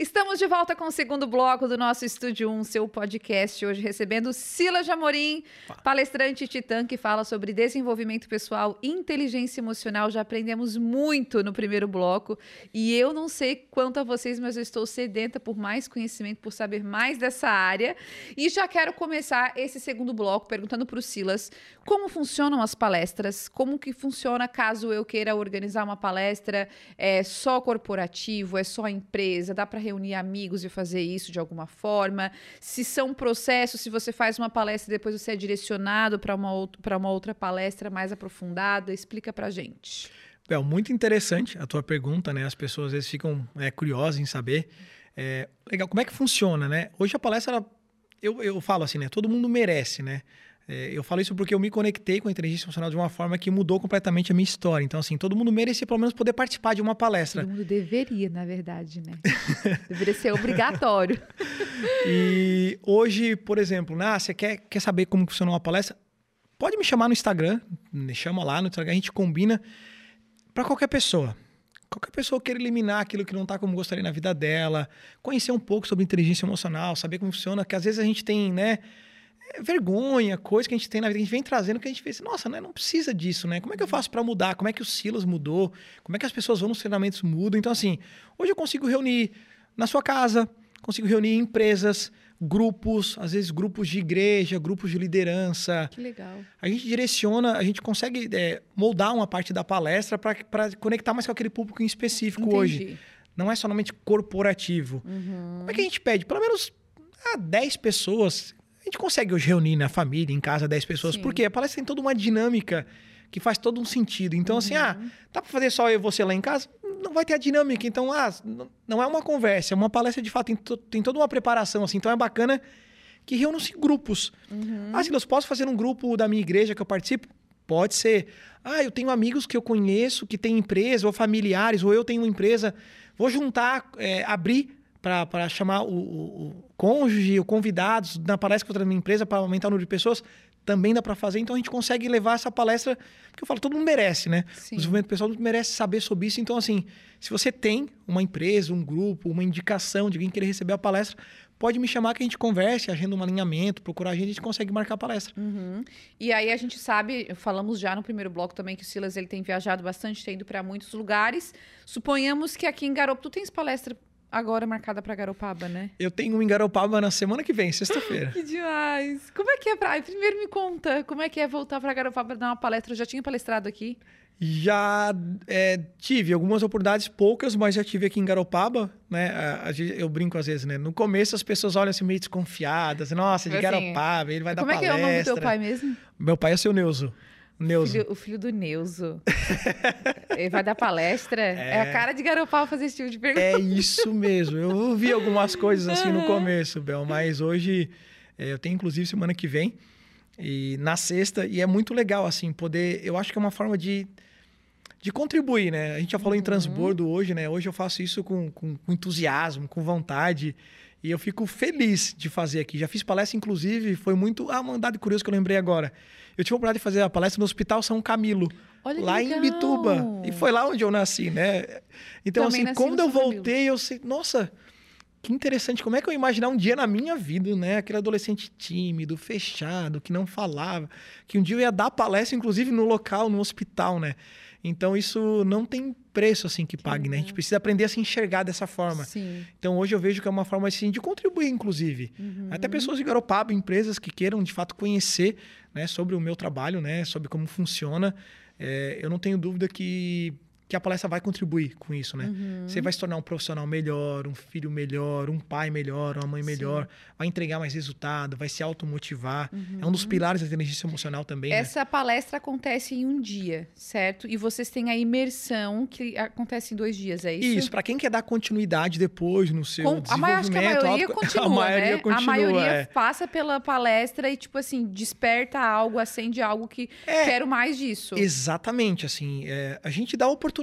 S1: Estamos de volta com o segundo bloco do nosso Estúdio 1, seu podcast, hoje recebendo Sila Jamorim, palestrante titã que fala sobre desenvolvimento pessoal e inteligência emocional. Já aprendemos muito no primeiro bloco e eu não sei quanto a vocês, mas eu estou sedenta por mais conhecimento, por saber mais dessa área. E já quero começar esse segundo bloco perguntando para o Silas como funcionam as palestras, como que funciona caso eu queira organizar uma palestra, é só corporativo, é só empresa, dá para reunir amigos e fazer isso de alguma forma, se são processos, se você faz uma palestra e depois você é direcionado para uma, uma outra palestra mais aprofundada, explica para gente.
S2: Bel, muito interessante a tua pergunta, né? As pessoas às vezes ficam é, curiosas em saber. É, legal, como é que funciona, né? Hoje a palestra, eu, eu falo assim, né? Todo mundo merece, né? É, eu falo isso porque eu me conectei com a inteligência emocional de uma forma que mudou completamente a minha história. Então, assim, todo mundo merecia pelo menos poder participar de uma palestra.
S1: Todo mundo deveria, na verdade, né? deveria ser obrigatório.
S2: e hoje, por exemplo, né, você quer, quer saber como funciona uma palestra? Pode me chamar no Instagram, me chama lá no Instagram, a gente combina para qualquer pessoa. Qualquer pessoa queira eliminar aquilo que não está como gostaria na vida dela, conhecer um pouco sobre inteligência emocional, saber como funciona, que às vezes a gente tem, né? Vergonha, coisa que a gente tem na vida, a gente vem trazendo que a gente fez, nossa, né, não precisa disso, né? Como é que eu faço para mudar? Como é que o Silas mudou? Como é que as pessoas vão nos treinamentos mudam? Então, assim, hoje eu consigo reunir na sua casa, consigo reunir empresas, grupos, às vezes grupos de igreja, grupos de liderança.
S1: Que legal.
S2: A gente direciona, a gente consegue é, moldar uma parte da palestra para conectar mais com aquele público em específico Entendi. hoje. Não é somente corporativo. Uhum. Como é que a gente pede? Pelo menos ah, 10 pessoas a gente consegue hoje reunir na família, em casa, 10 pessoas, Sim. porque a palestra tem toda uma dinâmica que faz todo um sentido. Então, uhum. assim, ah, uhum. dá para fazer só eu e você lá em casa? Não vai ter a dinâmica. Então, ah, não é uma conversa, é uma palestra de fato, tem, to tem toda uma preparação, assim. Então, é bacana que reúnam-se grupos. Uhum. Ah, Silas, posso fazer um grupo da minha igreja que eu participo? Pode ser. Ah, eu tenho amigos que eu conheço que têm empresa, ou familiares, ou eu tenho uma empresa. Vou juntar, é, abrir para chamar o, o, o, cônjuge, o convidados na palestra que eu da minha empresa para aumentar o número de pessoas, também dá para fazer. Então a gente consegue levar essa palestra, porque eu falo, todo mundo merece, né? Sim. O desenvolvimento pessoal merece saber sobre isso. Então, assim, se você tem uma empresa, um grupo, uma indicação de alguém querer receber a palestra, pode me chamar que a gente converse, agenda um alinhamento, procurar a gente, a gente consegue marcar a palestra.
S1: Uhum. E aí a gente sabe, falamos já no primeiro bloco também que o Silas ele tem viajado bastante, tem ido para muitos lugares. Suponhamos que aqui em Garoto tu tens palestra agora marcada para Garopaba, né?
S2: Eu tenho um em Garopaba na semana que vem, sexta-feira.
S1: que demais! Como é que é pra... Primeiro me conta, como é que é voltar para Garopaba dar uma palestra? Eu já tinha palestrado aqui?
S2: Já é, tive algumas oportunidades, poucas, mas já tive aqui em Garopaba, né? Eu brinco às vezes, né? No começo as pessoas olham assim meio desconfiadas. Nossa, de assim, Garopaba, ele vai dar palestra.
S1: Como é que é o nome do teu pai mesmo?
S2: Meu pai é seu Neuzo.
S1: Neuzo. Filho, o filho do Neuzo. Ele vai dar palestra. É... é, a cara de Garopau fazer esse tipo de pergunta.
S2: É isso mesmo. Eu ouvi algumas coisas assim uhum. no começo, Bel, mas hoje é, eu tenho inclusive semana que vem e na sexta e é muito legal assim poder. Eu acho que é uma forma de de contribuir, né? A gente já falou uhum. em transbordo hoje, né? Hoje eu faço isso com, com, com entusiasmo, com vontade. E eu fico feliz de fazer aqui. Já fiz palestra, inclusive, foi muito. Ah, um dado curioso que eu lembrei agora. Eu tive a oportunidade de fazer a palestra no Hospital São Camilo, Olha lá em Bituba. E foi lá onde eu nasci, né? Então, Também assim, quando eu voltei, eu sei, nossa, que interessante, como é que eu imaginar um dia na minha vida, né? Aquele adolescente tímido, fechado, que não falava, que um dia eu ia dar palestra, inclusive no local, no hospital, né? Então isso não tem preço assim que pague, né? A gente precisa aprender a se enxergar dessa forma.
S1: Sim.
S2: Então hoje eu vejo que é uma forma assim de contribuir, inclusive. Até pessoas de Garopaba, empresas que queiram de fato conhecer né, sobre o meu trabalho, né? Sobre como funciona. É, eu não tenho dúvida que que a palestra vai contribuir com isso, né?
S1: Uhum.
S2: Você vai se tornar um profissional melhor, um filho melhor, um pai melhor, uma mãe melhor, vai entregar mais resultado, vai se automotivar. É um dos pilares da inteligência emocional também, né?
S1: Essa palestra acontece em um dia, certo? E vocês têm a imersão que acontece em dois dias, é isso?
S2: Isso, para quem quer dar continuidade depois no seu
S1: Com- a
S2: desenvolvimento.
S1: maior, que a maioria
S2: auto-
S1: continua,
S2: a maioria
S1: né?
S2: continua,
S1: a maioria
S2: é.
S1: passa pela palestra e, tipo assim, desperta algo, acende algo que
S2: É.
S1: quero mais disso.
S2: Exatamente, assim, é, a gente dá oportunidade,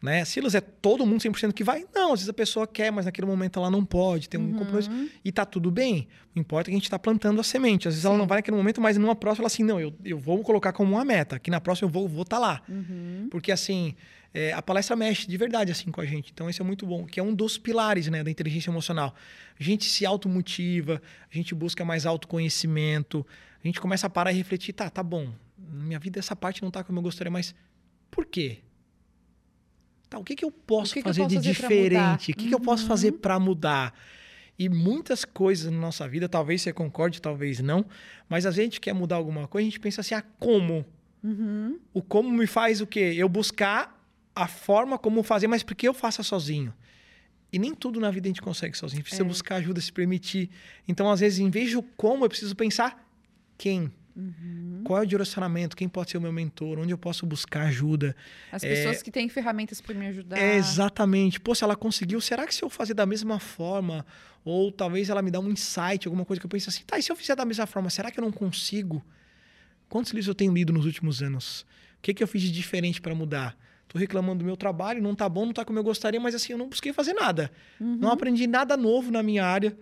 S2: né? Silas é todo mundo 100% que vai? Não, às vezes a pessoa quer, mas naquele momento ela não pode, tem um
S1: Uhum.
S2: compromisso e tá tudo bem. O importa é que a gente tá plantando a semente. Às vezes ela
S1: Sim.
S2: não vai naquele momento, mas numa próxima ela assim, não, eu, eu vou colocar como uma meta, que na próxima eu vou vou tá lá.
S1: Uhum.
S2: Porque assim, é, a palestra mexe de verdade assim com a gente. Então isso é muito bom, que é um dos pilares, né, da inteligência emocional. A gente se automotiva, a gente busca mais autoconhecimento, a gente começa a parar e refletir, tá, tá bom. Minha vida essa parte não tá como eu gostaria, mas por quê? Tá, o que, que eu posso
S1: que que eu
S2: fazer
S1: posso
S2: de
S1: fazer
S2: diferente? O que, que eu posso
S1: Uhum.
S2: fazer para mudar? E muitas coisas na nossa vida, talvez você concorde, talvez não, mas a gente quer mudar alguma coisa, a gente pensa assim, ah, como?
S1: Uhum.
S2: O como me faz o quê? Eu buscar a forma como fazer, mas porque eu faça sozinho. E nem tudo na vida a gente consegue sozinho. Precisa
S1: É.
S2: buscar ajuda, se permitir. Então, às vezes, em vez de o como, eu preciso pensar quem.
S1: Uhum.
S2: Qual é o direcionamento? Quem pode ser o meu mentor? Onde eu posso buscar ajuda?
S1: As pessoas que têm ferramentas para me ajudar.
S2: É, exatamente. Pô, se ela conseguiu, será que se eu fazer da mesma forma? Ou talvez ela me dá um insight, alguma coisa que eu penso assim, tá, e se eu fizer da mesma forma, será que eu não consigo? Quantos livros eu tenho lido nos últimos anos? O que, que eu fiz de diferente para mudar? Tô reclamando do meu trabalho, não tá bom, não tá como eu gostaria, mas assim, eu não busquei fazer nada.
S1: Uhum.
S2: Não aprendi nada novo na minha área.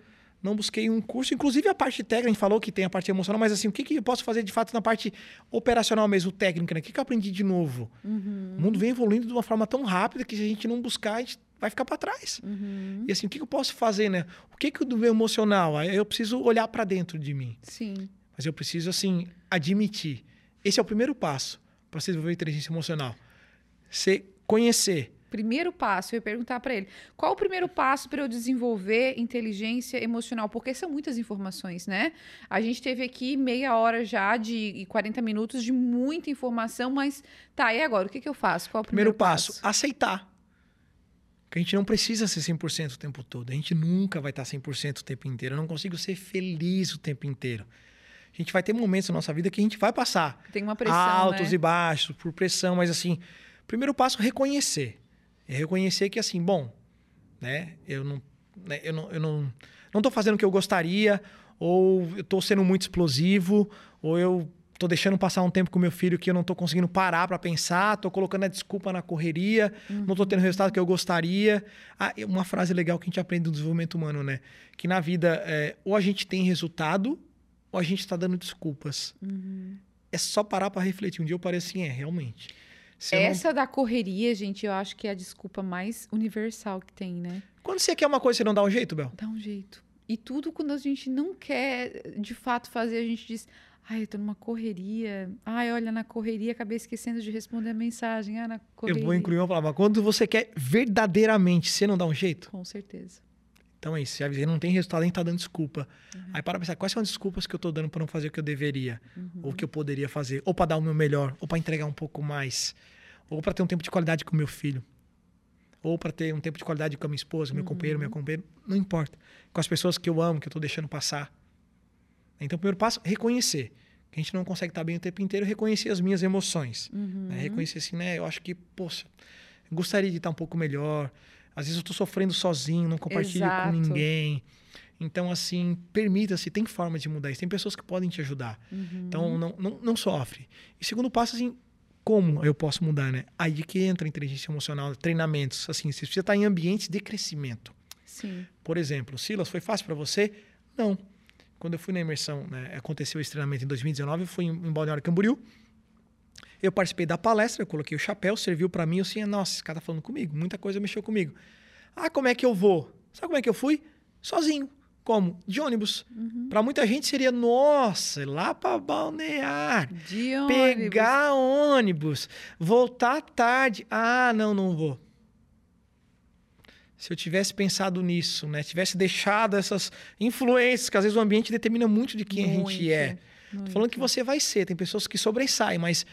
S2: Não busquei um curso, inclusive a parte técnica, a gente falou que tem a parte emocional, mas assim, o que, que eu posso fazer de fato na parte operacional mesmo, técnica, né? O que, que eu aprendi de novo?
S1: Uhum.
S2: O mundo vem evoluindo de uma forma tão rápida que se a gente não buscar, a gente vai ficar para trás.
S1: Uhum.
S2: E assim, o que, que eu posso fazer, né? O que, que do meu emocional? Eu preciso olhar para dentro de mim.
S1: Sim.
S2: Mas eu preciso, assim, admitir. Esse é o primeiro passo para se desenvolver inteligência emocional. Você conhecer.
S1: Primeiro passo, eu ia perguntar para ele. Qual o primeiro passo para eu desenvolver inteligência emocional? Porque são muitas informações, né? A gente teve aqui meia hora já de e 40 minutos de muita informação, mas tá, e agora? O que, que eu faço? Qual é o
S2: Primeiro,
S1: primeiro,
S2: passo, aceitar. Que a gente não precisa ser 100% o tempo todo. A gente nunca vai estar 100% o tempo inteiro. Eu não consigo ser feliz o tempo inteiro. A gente vai ter momentos na nossa vida que a gente vai passar
S1: Tem uma pressão,
S2: altos
S1: né?
S2: e baixos, por pressão, mas assim, primeiro passo reconhecer. É reconhecer que assim, bom, né, eu não né, eu não eu não não tô fazendo o que eu gostaria, ou eu tô sendo muito explosivo, ou eu tô deixando passar um tempo com meu filho que eu não tô conseguindo parar para pensar, tô colocando a desculpa na correria, não tô tendo o resultado que eu gostaria. Ah, uma frase legal que a gente aprende no desenvolvimento humano, né? Que na vida, é, ou a gente tem resultado, ou a gente está dando desculpas.
S1: Uhum.
S2: É só parar para refletir. Um dia eu parei assim, é, realmente. Eu não-
S1: Essa da correria, gente, eu acho que é a desculpa mais universal que tem, né?
S2: Quando você quer uma coisa, você não dá um jeito, Bel?
S1: Dá um jeito. E tudo quando a gente não quer de fato fazer, a gente diz. Ai, eu tô numa correria. Ai, olha, na correria acabei esquecendo de responder a mensagem. Ah, na correria.
S2: Eu vou incluir uma palavra. Quando você quer verdadeiramente, você não dá um jeito?
S1: Com certeza.
S2: Então é isso. Se a vida não tem resultado, a gente tá dando desculpa. Aí para pensar, quais são as desculpas que eu tô dando para não fazer o que eu deveria? Ou que eu poderia fazer? Ou para dar o meu melhor? Ou para entregar um pouco mais? Ou para ter um tempo de qualidade com meu filho? Ou para ter um tempo de qualidade com a minha esposa, meu companheiro, minha companheira? Não importa. Com as pessoas que eu amo, que eu tô deixando passar. Então, o primeiro passo, reconhecer. Que a gente não consegue estar bem o tempo inteiro, reconhecer as minhas emoções.
S1: Uhum.
S2: né? Reconhecer assim, né? Eu acho que, poxa, gostaria de estar um pouco melhor. Às vezes eu estou sofrendo sozinho, não compartilho
S1: Exato.
S2: com ninguém. Então, assim, permita-se, tem forma de mudar isso. Tem pessoas que podem te ajudar.
S1: Uhum.
S2: Então, não, não, não sofre. E segundo passo, assim, como eu posso mudar, né? Aí que entra a inteligência emocional, treinamentos. Assim, você precisa estar em ambientes de crescimento.
S1: Sim.
S2: Por exemplo, Silas, foi fácil para você? Não. Quando eu fui na imersão, né, aconteceu esse treinamento em 2019, eu fui em, em Balneário Camboriú. Eu participei da palestra, eu coloquei o chapéu, serviu para mim, eu assim, nossa, esse cara tá falando comigo, muita coisa mexeu comigo. Ah, como é que eu vou? Sabe como é que eu fui? Sozinho. Como? De ônibus. Para muita gente seria, nossa, lá para balnear,
S1: De ônibus.
S2: pegar ônibus, voltar tarde. Ah, não, não vou. Se eu tivesse pensado nisso, né? Tivesse deixado essas influências, que às vezes o ambiente determina muito de quem a gente
S1: Muito,
S2: é. Tô falando que você vai ser, tem pessoas que sobressaem, mas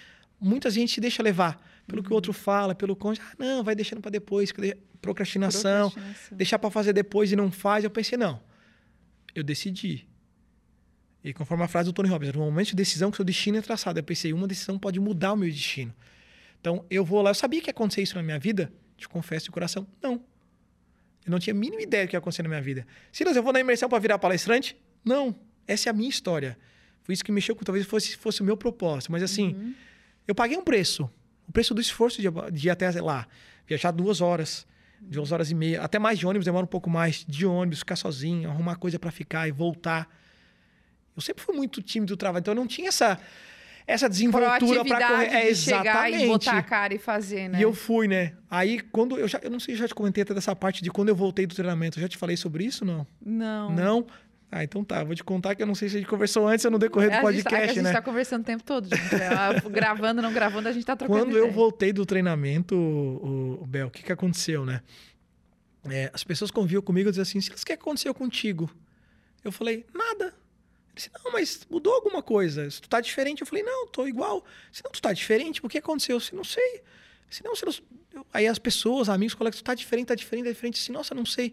S2: muita gente se deixa levar pelo que o outro fala, pelo cônjuge. Ah, não, vai deixando para depois, procrastinação,
S1: Procrastinação.
S2: deixar para fazer depois e não faz. Eu pensei, não, eu decidi. E conforme a frase do Tony Robbins, no momento de decisão que seu destino é traçado, eu pensei, uma decisão pode mudar o meu destino. Então, eu vou lá, eu sabia que ia acontecer isso na minha vida? Te confesso de coração, não. Eu não tinha a mínima ideia do que ia acontecer na minha vida. Silas, eu vou na imersão para virar palestrante? Não. Essa é a minha história. Foi isso que mexeu com, talvez fosse, fosse o meu propósito. Mas assim, eu paguei um preço. O preço do esforço de, de ir até lá. Viajar duas horas, duas horas e meia. Até mais de ônibus, demora um pouco mais. De ônibus, ficar sozinho, arrumar coisa para ficar e voltar. Eu sempre fui muito tímido do trabalho, então eu não tinha essa, essa desenvoltura para correr. É,
S1: de chegar
S2: exatamente.
S1: e botar a cara e fazer, né?
S2: E eu fui, né? Aí, quando eu já. Eu não sei se eu já te comentei até dessa parte de quando eu voltei do treinamento. Eu já te falei sobre isso não?
S1: Não.
S2: Não? Ah, então tá. Vou te contar que eu não sei se a gente conversou antes ou no decorrer do
S1: É, a gente, tá-
S2: podcast,
S1: a gente
S2: né?
S1: tá conversando o tempo todo, gente. É, a- gravando, não gravando, a gente tá trocando
S2: Quando eu
S1: ideia.
S2: voltei do treinamento, o, o Bel, o que, que aconteceu, né? É, as pessoas conviam comigo e diziam assim: Silas, o que aconteceu contigo? Eu falei: nada. Ele disse: não, mas mudou alguma coisa. Se tu tá diferente, eu falei: não, tô igual. Se não, tu tá diferente, o que aconteceu? Se não sei. Se não, se não... eu- Aí as pessoas, amigos, colegas, tu tá diferente, tá diferente, tá diferente. Assim, nossa, não sei.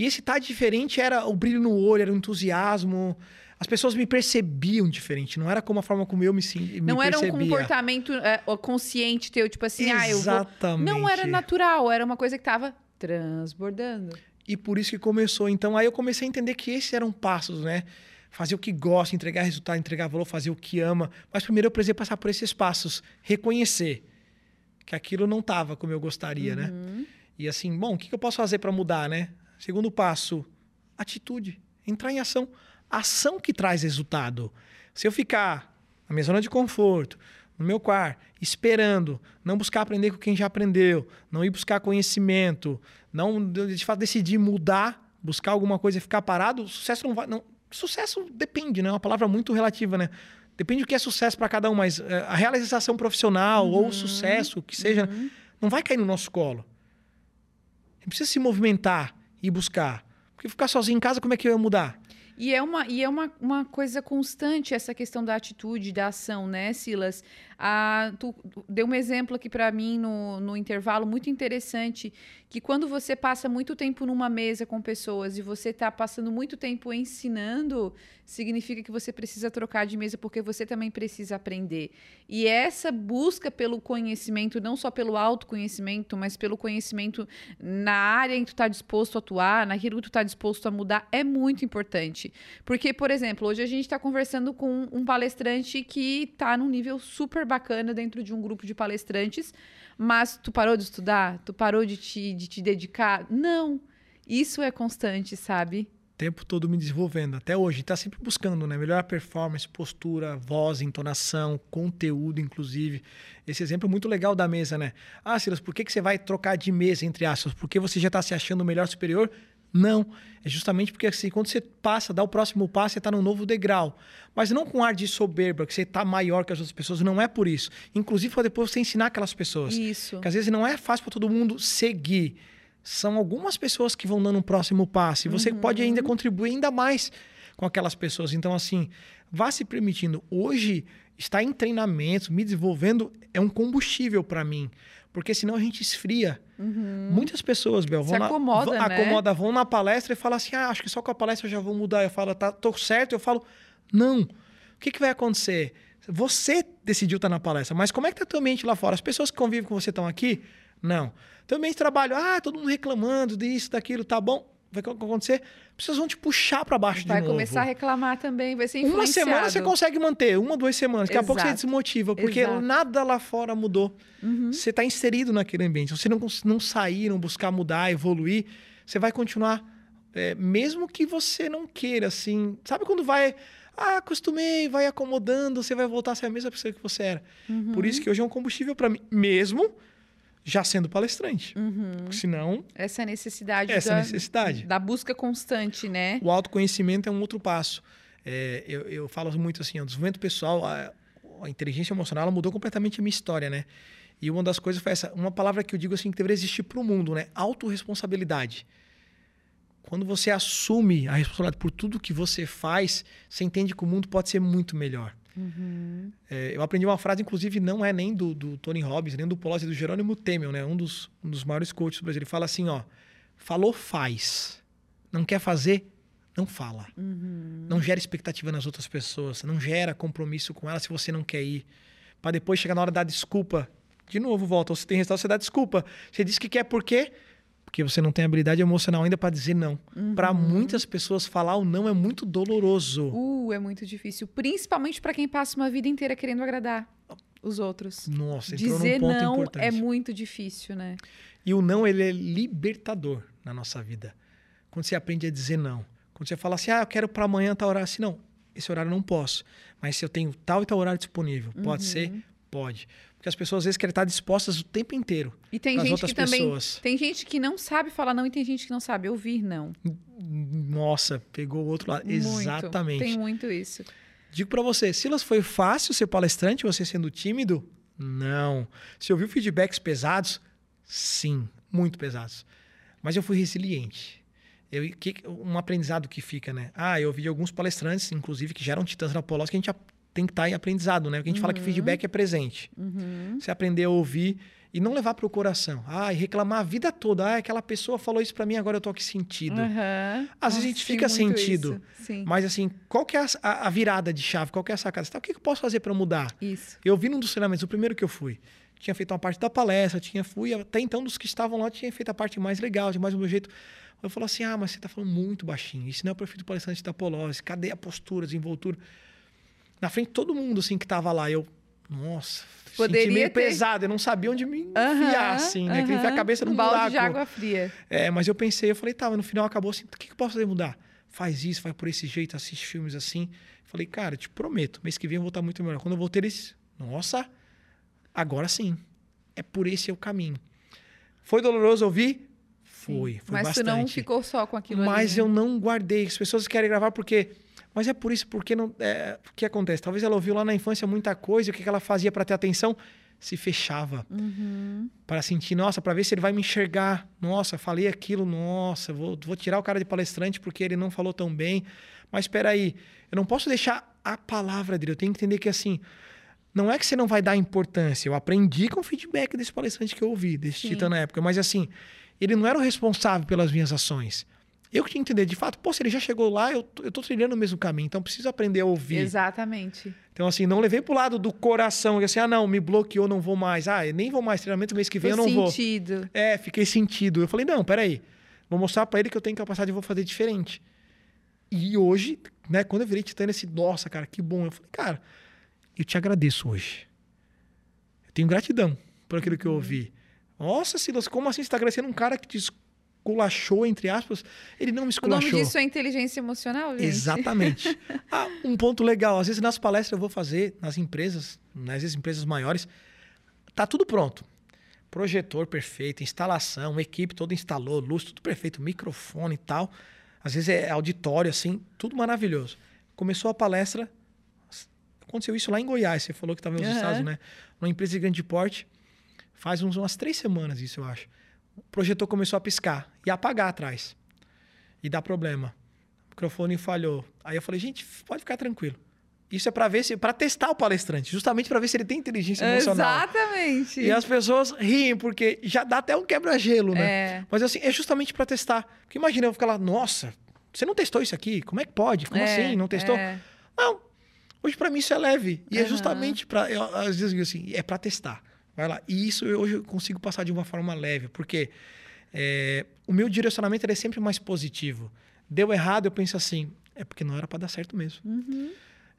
S2: E esse tá diferente era o brilho no olho, era o entusiasmo. As pessoas me percebiam diferente, não era como a forma como eu me, sen- me
S1: Não era um
S2: percebia.
S1: comportamento é, consciente teu, tipo assim, ah, eu vou...
S2: Exatamente.
S1: Não era natural, era uma coisa que tava transbordando.
S2: E por isso que começou. Então aí eu comecei a entender que esses eram passos, né? Fazer o que gosta, entregar resultado, entregar valor, fazer o que ama. Mas primeiro eu precisei passar por esses passos, reconhecer que aquilo não estava como eu gostaria, né?
S1: Uhum.
S2: E assim, bom, o que eu posso fazer para mudar, né? Segundo passo, atitude, entrar em ação. Ação que traz resultado. Se eu ficar na minha zona de conforto, no meu quarto, esperando, não buscar aprender com quem já aprendeu, não ir buscar conhecimento, não de fato decidir mudar, buscar alguma coisa e ficar parado, o sucesso não vai. Não, sucesso depende, né? É uma palavra muito relativa, né? Depende do que é sucesso para cada um, mas é, a realização profissional ou o sucesso, o que seja, não vai cair no nosso colo. A gente precisa se movimentar e buscar. Porque ficar sozinho em casa, como é que eu ia mudar?
S1: E é, uma, e é uma, uma coisa constante essa questão da atitude, da ação, né, Silas? Ah, tu deu um exemplo aqui para mim no, no intervalo muito interessante, que quando você passa muito tempo numa mesa com pessoas e você está passando muito tempo ensinando, significa que você precisa trocar de mesa porque você também precisa aprender. E essa busca pelo conhecimento, não só pelo autoconhecimento, mas pelo conhecimento na área em que tu está disposto a atuar, naquilo que tu está disposto a mudar, é muito importante. Porque, por exemplo, hoje a gente está conversando com um palestrante que está num nível super bacana dentro de um grupo de palestrantes, mas tu parou de estudar? Tu parou de te, de te dedicar? Não. Isso é constante, sabe?
S2: Tempo todo me desenvolvendo, até hoje. Está sempre buscando, né? Melhorar performance, postura, voz, entonação, conteúdo, inclusive. Esse exemplo é muito legal da mesa, né? Ah, Silas, por que, que você vai trocar de mesa, entre aspas? Porque você já está se achando melhor superior? Não. É justamente porque assim, quando você passa, dá o próximo passo, você está num novo degrau. Mas não com ar de soberba, que você está maior que as outras pessoas. Não é por isso. Inclusive, para depois você ensinar aquelas pessoas.
S1: Isso.
S2: Que às vezes não é fácil para todo mundo seguir. São algumas pessoas que vão dando um próximo passo. E você pode ainda contribuir ainda mais com aquelas pessoas. Então, assim, vá se permitindo. Hoje, estar em treinamento, me desenvolvendo, é um combustível para mim. Porque senão a gente esfria. Muitas pessoas, Bel, vão,
S1: Se
S2: na,
S1: acomoda,
S2: vão,
S1: né?
S2: acomoda, vão na palestra e falam assim: ah, acho que só com a palestra eu já vou mudar. Eu falo, tá, tô certo. Eu falo, não. O que, que vai acontecer? Você decidiu estar na palestra, mas como é que tá teu ambiente lá fora? As pessoas que convivem com você estão aqui? Não. Teu ambiente de trabalho, ah, todo mundo reclamando disso, daquilo, tá bom. Vai acontecer? As pessoas vão te puxar para baixo
S1: Vai
S2: de novo.
S1: começar a reclamar também, vai ser
S2: Uma
S1: influenciado.
S2: semana você consegue manter, uma, duas semanas. Daqui a pouco você
S1: Exato.
S2: desmotiva, porque
S1: Exato.
S2: nada lá fora mudou.
S1: Uhum.
S2: Você está inserido naquele ambiente. Se você não, não sair, não buscar mudar, evoluir, você vai continuar, é, mesmo que você não queira, assim. Sabe quando vai. Ah, acostumei, vai acomodando, você vai voltar a ser a mesma pessoa que você era.
S1: Uhum.
S2: Por isso que hoje é um combustível para mim, mesmo já sendo palestrante.
S1: Uhum.
S2: Porque senão,
S1: Essa necessidade
S2: essa
S1: da,
S2: necessidade.
S1: da busca constante, né?
S2: O autoconhecimento é um outro passo. É, eu, eu falo muito assim, o desenvolvimento pessoal, a, a inteligência emocional, ela mudou completamente a minha história, né? E uma das coisas foi essa, uma palavra que eu digo assim que deveria existir para o mundo, né? Autoresponsabilidade. Quando você assume a responsabilidade por tudo que você faz, você entende que o mundo pode ser muito melhor.
S1: Uhum.
S2: É, eu aprendi uma frase, inclusive, não é nem do, do Tony Robbins, nem do Pelosi, é do Jerônimo Temel, né? Um dos, um dos maiores coaches do Brasil. Ele fala assim, ó, falou, faz. Não quer fazer, não fala.
S1: Uhum.
S2: Não gera expectativa nas outras pessoas. Não gera compromisso com elas se você não quer ir. Para depois chegar na hora dar desculpa. De novo, volta. Você tem resultado, você dá desculpa. Você diz que quer por quê? Porque você não tem habilidade emocional ainda para dizer não.
S1: Uhum.
S2: Para muitas pessoas, falar o não é muito doloroso.
S1: Uh, é muito difícil. Principalmente para quem passa uma vida inteira querendo agradar os outros.
S2: Nossa, entrou
S1: Dizer
S2: num ponto
S1: não
S2: importante.
S1: é muito difícil, né?
S2: E o não, ele é libertador na nossa vida. Quando você aprende a dizer não. Quando você fala assim, ah, eu quero para amanhã tal horário. Assim, não, esse horário eu não posso. Mas se eu tenho tal e tal horário disponível, pode
S1: Uhum.
S2: ser? Pode. Porque as pessoas às vezes querem estar dispostas o tempo inteiro.
S1: E tem gente
S2: outras
S1: que também.
S2: pessoas.
S1: Tem gente que não sabe falar não e tem gente que não sabe ouvir não.
S2: Nossa, pegou o outro lado.
S1: Muito.
S2: Exatamente.
S1: Tem muito isso.
S2: Digo para você, Silas, foi fácil ser palestrante, você sendo tímido? Não. Você ouviu feedbacks pesados? Sim, muito pesados. Mas eu fui resiliente. Eu, que, um aprendizado que fica, né? Ah, eu ouvi de alguns palestrantes, inclusive, que já eram titãs na Polós, que a gente tem que estar em aprendizado, né? Porque a gente fala que feedback é presente.
S1: Uhum.
S2: Você aprender a ouvir e não levar para o coração. Ah, e reclamar a vida toda. Ah, aquela pessoa falou isso para mim, agora eu tô aqui sentido.
S1: Aham.
S2: Às vezes a gente fica sentido. Mas assim, qual que é a, a- virada de chave? Qual que é a sacada? Tá, o que que eu posso fazer para mudar?
S1: Isso.
S2: Eu vi num dos treinamentos, o primeiro que eu fui. Tinha feito uma parte da palestra, tinha fui, até então dos que estavam lá, tinha feito a parte mais legal, de mais meu jeito. Eu falou assim: ah, mas você tá falando muito baixinho. Isso não é o perfil do palestrante da Polose. Cadê a postura, desenvoltura? Na frente de todo mundo, assim, que tava lá. Eu, nossa, senti
S1: Poderia
S2: meio
S1: ter-
S2: pesado. Eu não sabia onde me enfiar,
S1: Aham,
S2: assim, né? Queria enfiar a
S1: aham.
S2: cabeça num
S1: um balde
S2: buraco.
S1: de água fria.
S2: É, mas eu pensei, eu falei, tá, mas no final acabou assim, o que, que eu posso fazer mudar? Faz isso, faz por esse jeito, assiste filmes assim. Falei, cara, te prometo, mês que vem eu vou estar muito melhor. Quando eu vou ter esse. Nossa, agora sim. É por esse é o caminho. Foi doloroso ouvir? Foi, foi
S1: Mas
S2: bastante.
S1: tu não ficou só com aquilo
S2: Mas
S1: ali.
S2: eu não guardei. As pessoas querem gravar porque. Mas é por isso, porque não. É, o que acontece? Talvez ela ouviu lá na infância muita coisa, o que que ela fazia para ter atenção? Se fechava
S1: Uhum.
S2: para sentir, nossa, para ver se ele vai me enxergar. Nossa, falei aquilo, nossa, vou, vou tirar o cara de palestrante porque ele não falou tão bem. Mas espera aí, eu não posso deixar a palavra dele. Eu tenho que entender que assim, não é que você não vai dar importância. Eu aprendi com o feedback desse palestrante que eu ouvi, desse
S1: Sim.
S2: Titã na época. Mas assim, ele não era o responsável pelas minhas ações. Eu que tinha que entender, de fato, pô, se ele já chegou lá, eu, tô- eu tô trilhando o mesmo caminho, então eu preciso aprender a ouvir.
S1: Exatamente.
S2: Então, assim, não levei pro lado do coração, assim, ah, não, me bloqueou, não vou mais. Ah, eu nem vou mais treinamento, mês que vem eu
S1: O
S2: não vou.
S1: sentido.
S2: É, fiquei sentido. Eu falei, não, peraí. Vou mostrar pra ele que eu tenho capacidade e vou fazer diferente. E hoje, né, quando eu virei titã, esse, nossa, cara, que bom. Eu falei, cara, eu te agradeço hoje. Eu tenho gratidão por aquilo que eu ouvi. Nossa, Silas, como assim você tá agradecendo um cara que te esculachou, entre aspas? Ele não me
S1: O nome
S2: esculachou.
S1: disso é inteligência emocional, gente?
S2: Exatamente. ah, um ponto legal. Às vezes nas palestras eu vou fazer, nas empresas, né, às vezes empresas maiores, tá tudo pronto. Projetor perfeito, instalação, equipe toda instalou, luz, tudo perfeito, microfone e tal. Às vezes é auditório, assim, tudo maravilhoso. Começou a palestra, aconteceu isso lá em Goiás, você falou que estava nos
S1: Aham.
S2: Estados, né? Uma empresa de grande porte, faz uns, umas três semanas isso, eu acho. O projetor começou a piscar e a apagar atrás. E dá problema. O microfone falhou. Aí eu falei, gente, pode ficar tranquilo. Isso é para ver se para testar o palestrante, justamente para ver se ele tem inteligência emocional.
S1: Exatamente.
S2: E as pessoas riem porque já dá até um quebra-gelo, né?
S1: É.
S2: Mas assim, é justamente para testar. Porque imagina eu ficar lá, nossa, você não testou isso aqui? Como é que pode? Como
S1: É,
S2: assim? Não testou?
S1: é.
S2: Não. Hoje para mim isso é leve. E é
S1: Aham.
S2: justamente para às vezes eu digo assim, é para testar. Vai lá. E isso eu, hoje eu consigo passar de uma forma leve, porque é, o meu direcionamento é sempre mais positivo. Deu errado, eu penso assim, é porque não era para dar certo mesmo.
S1: Uhum.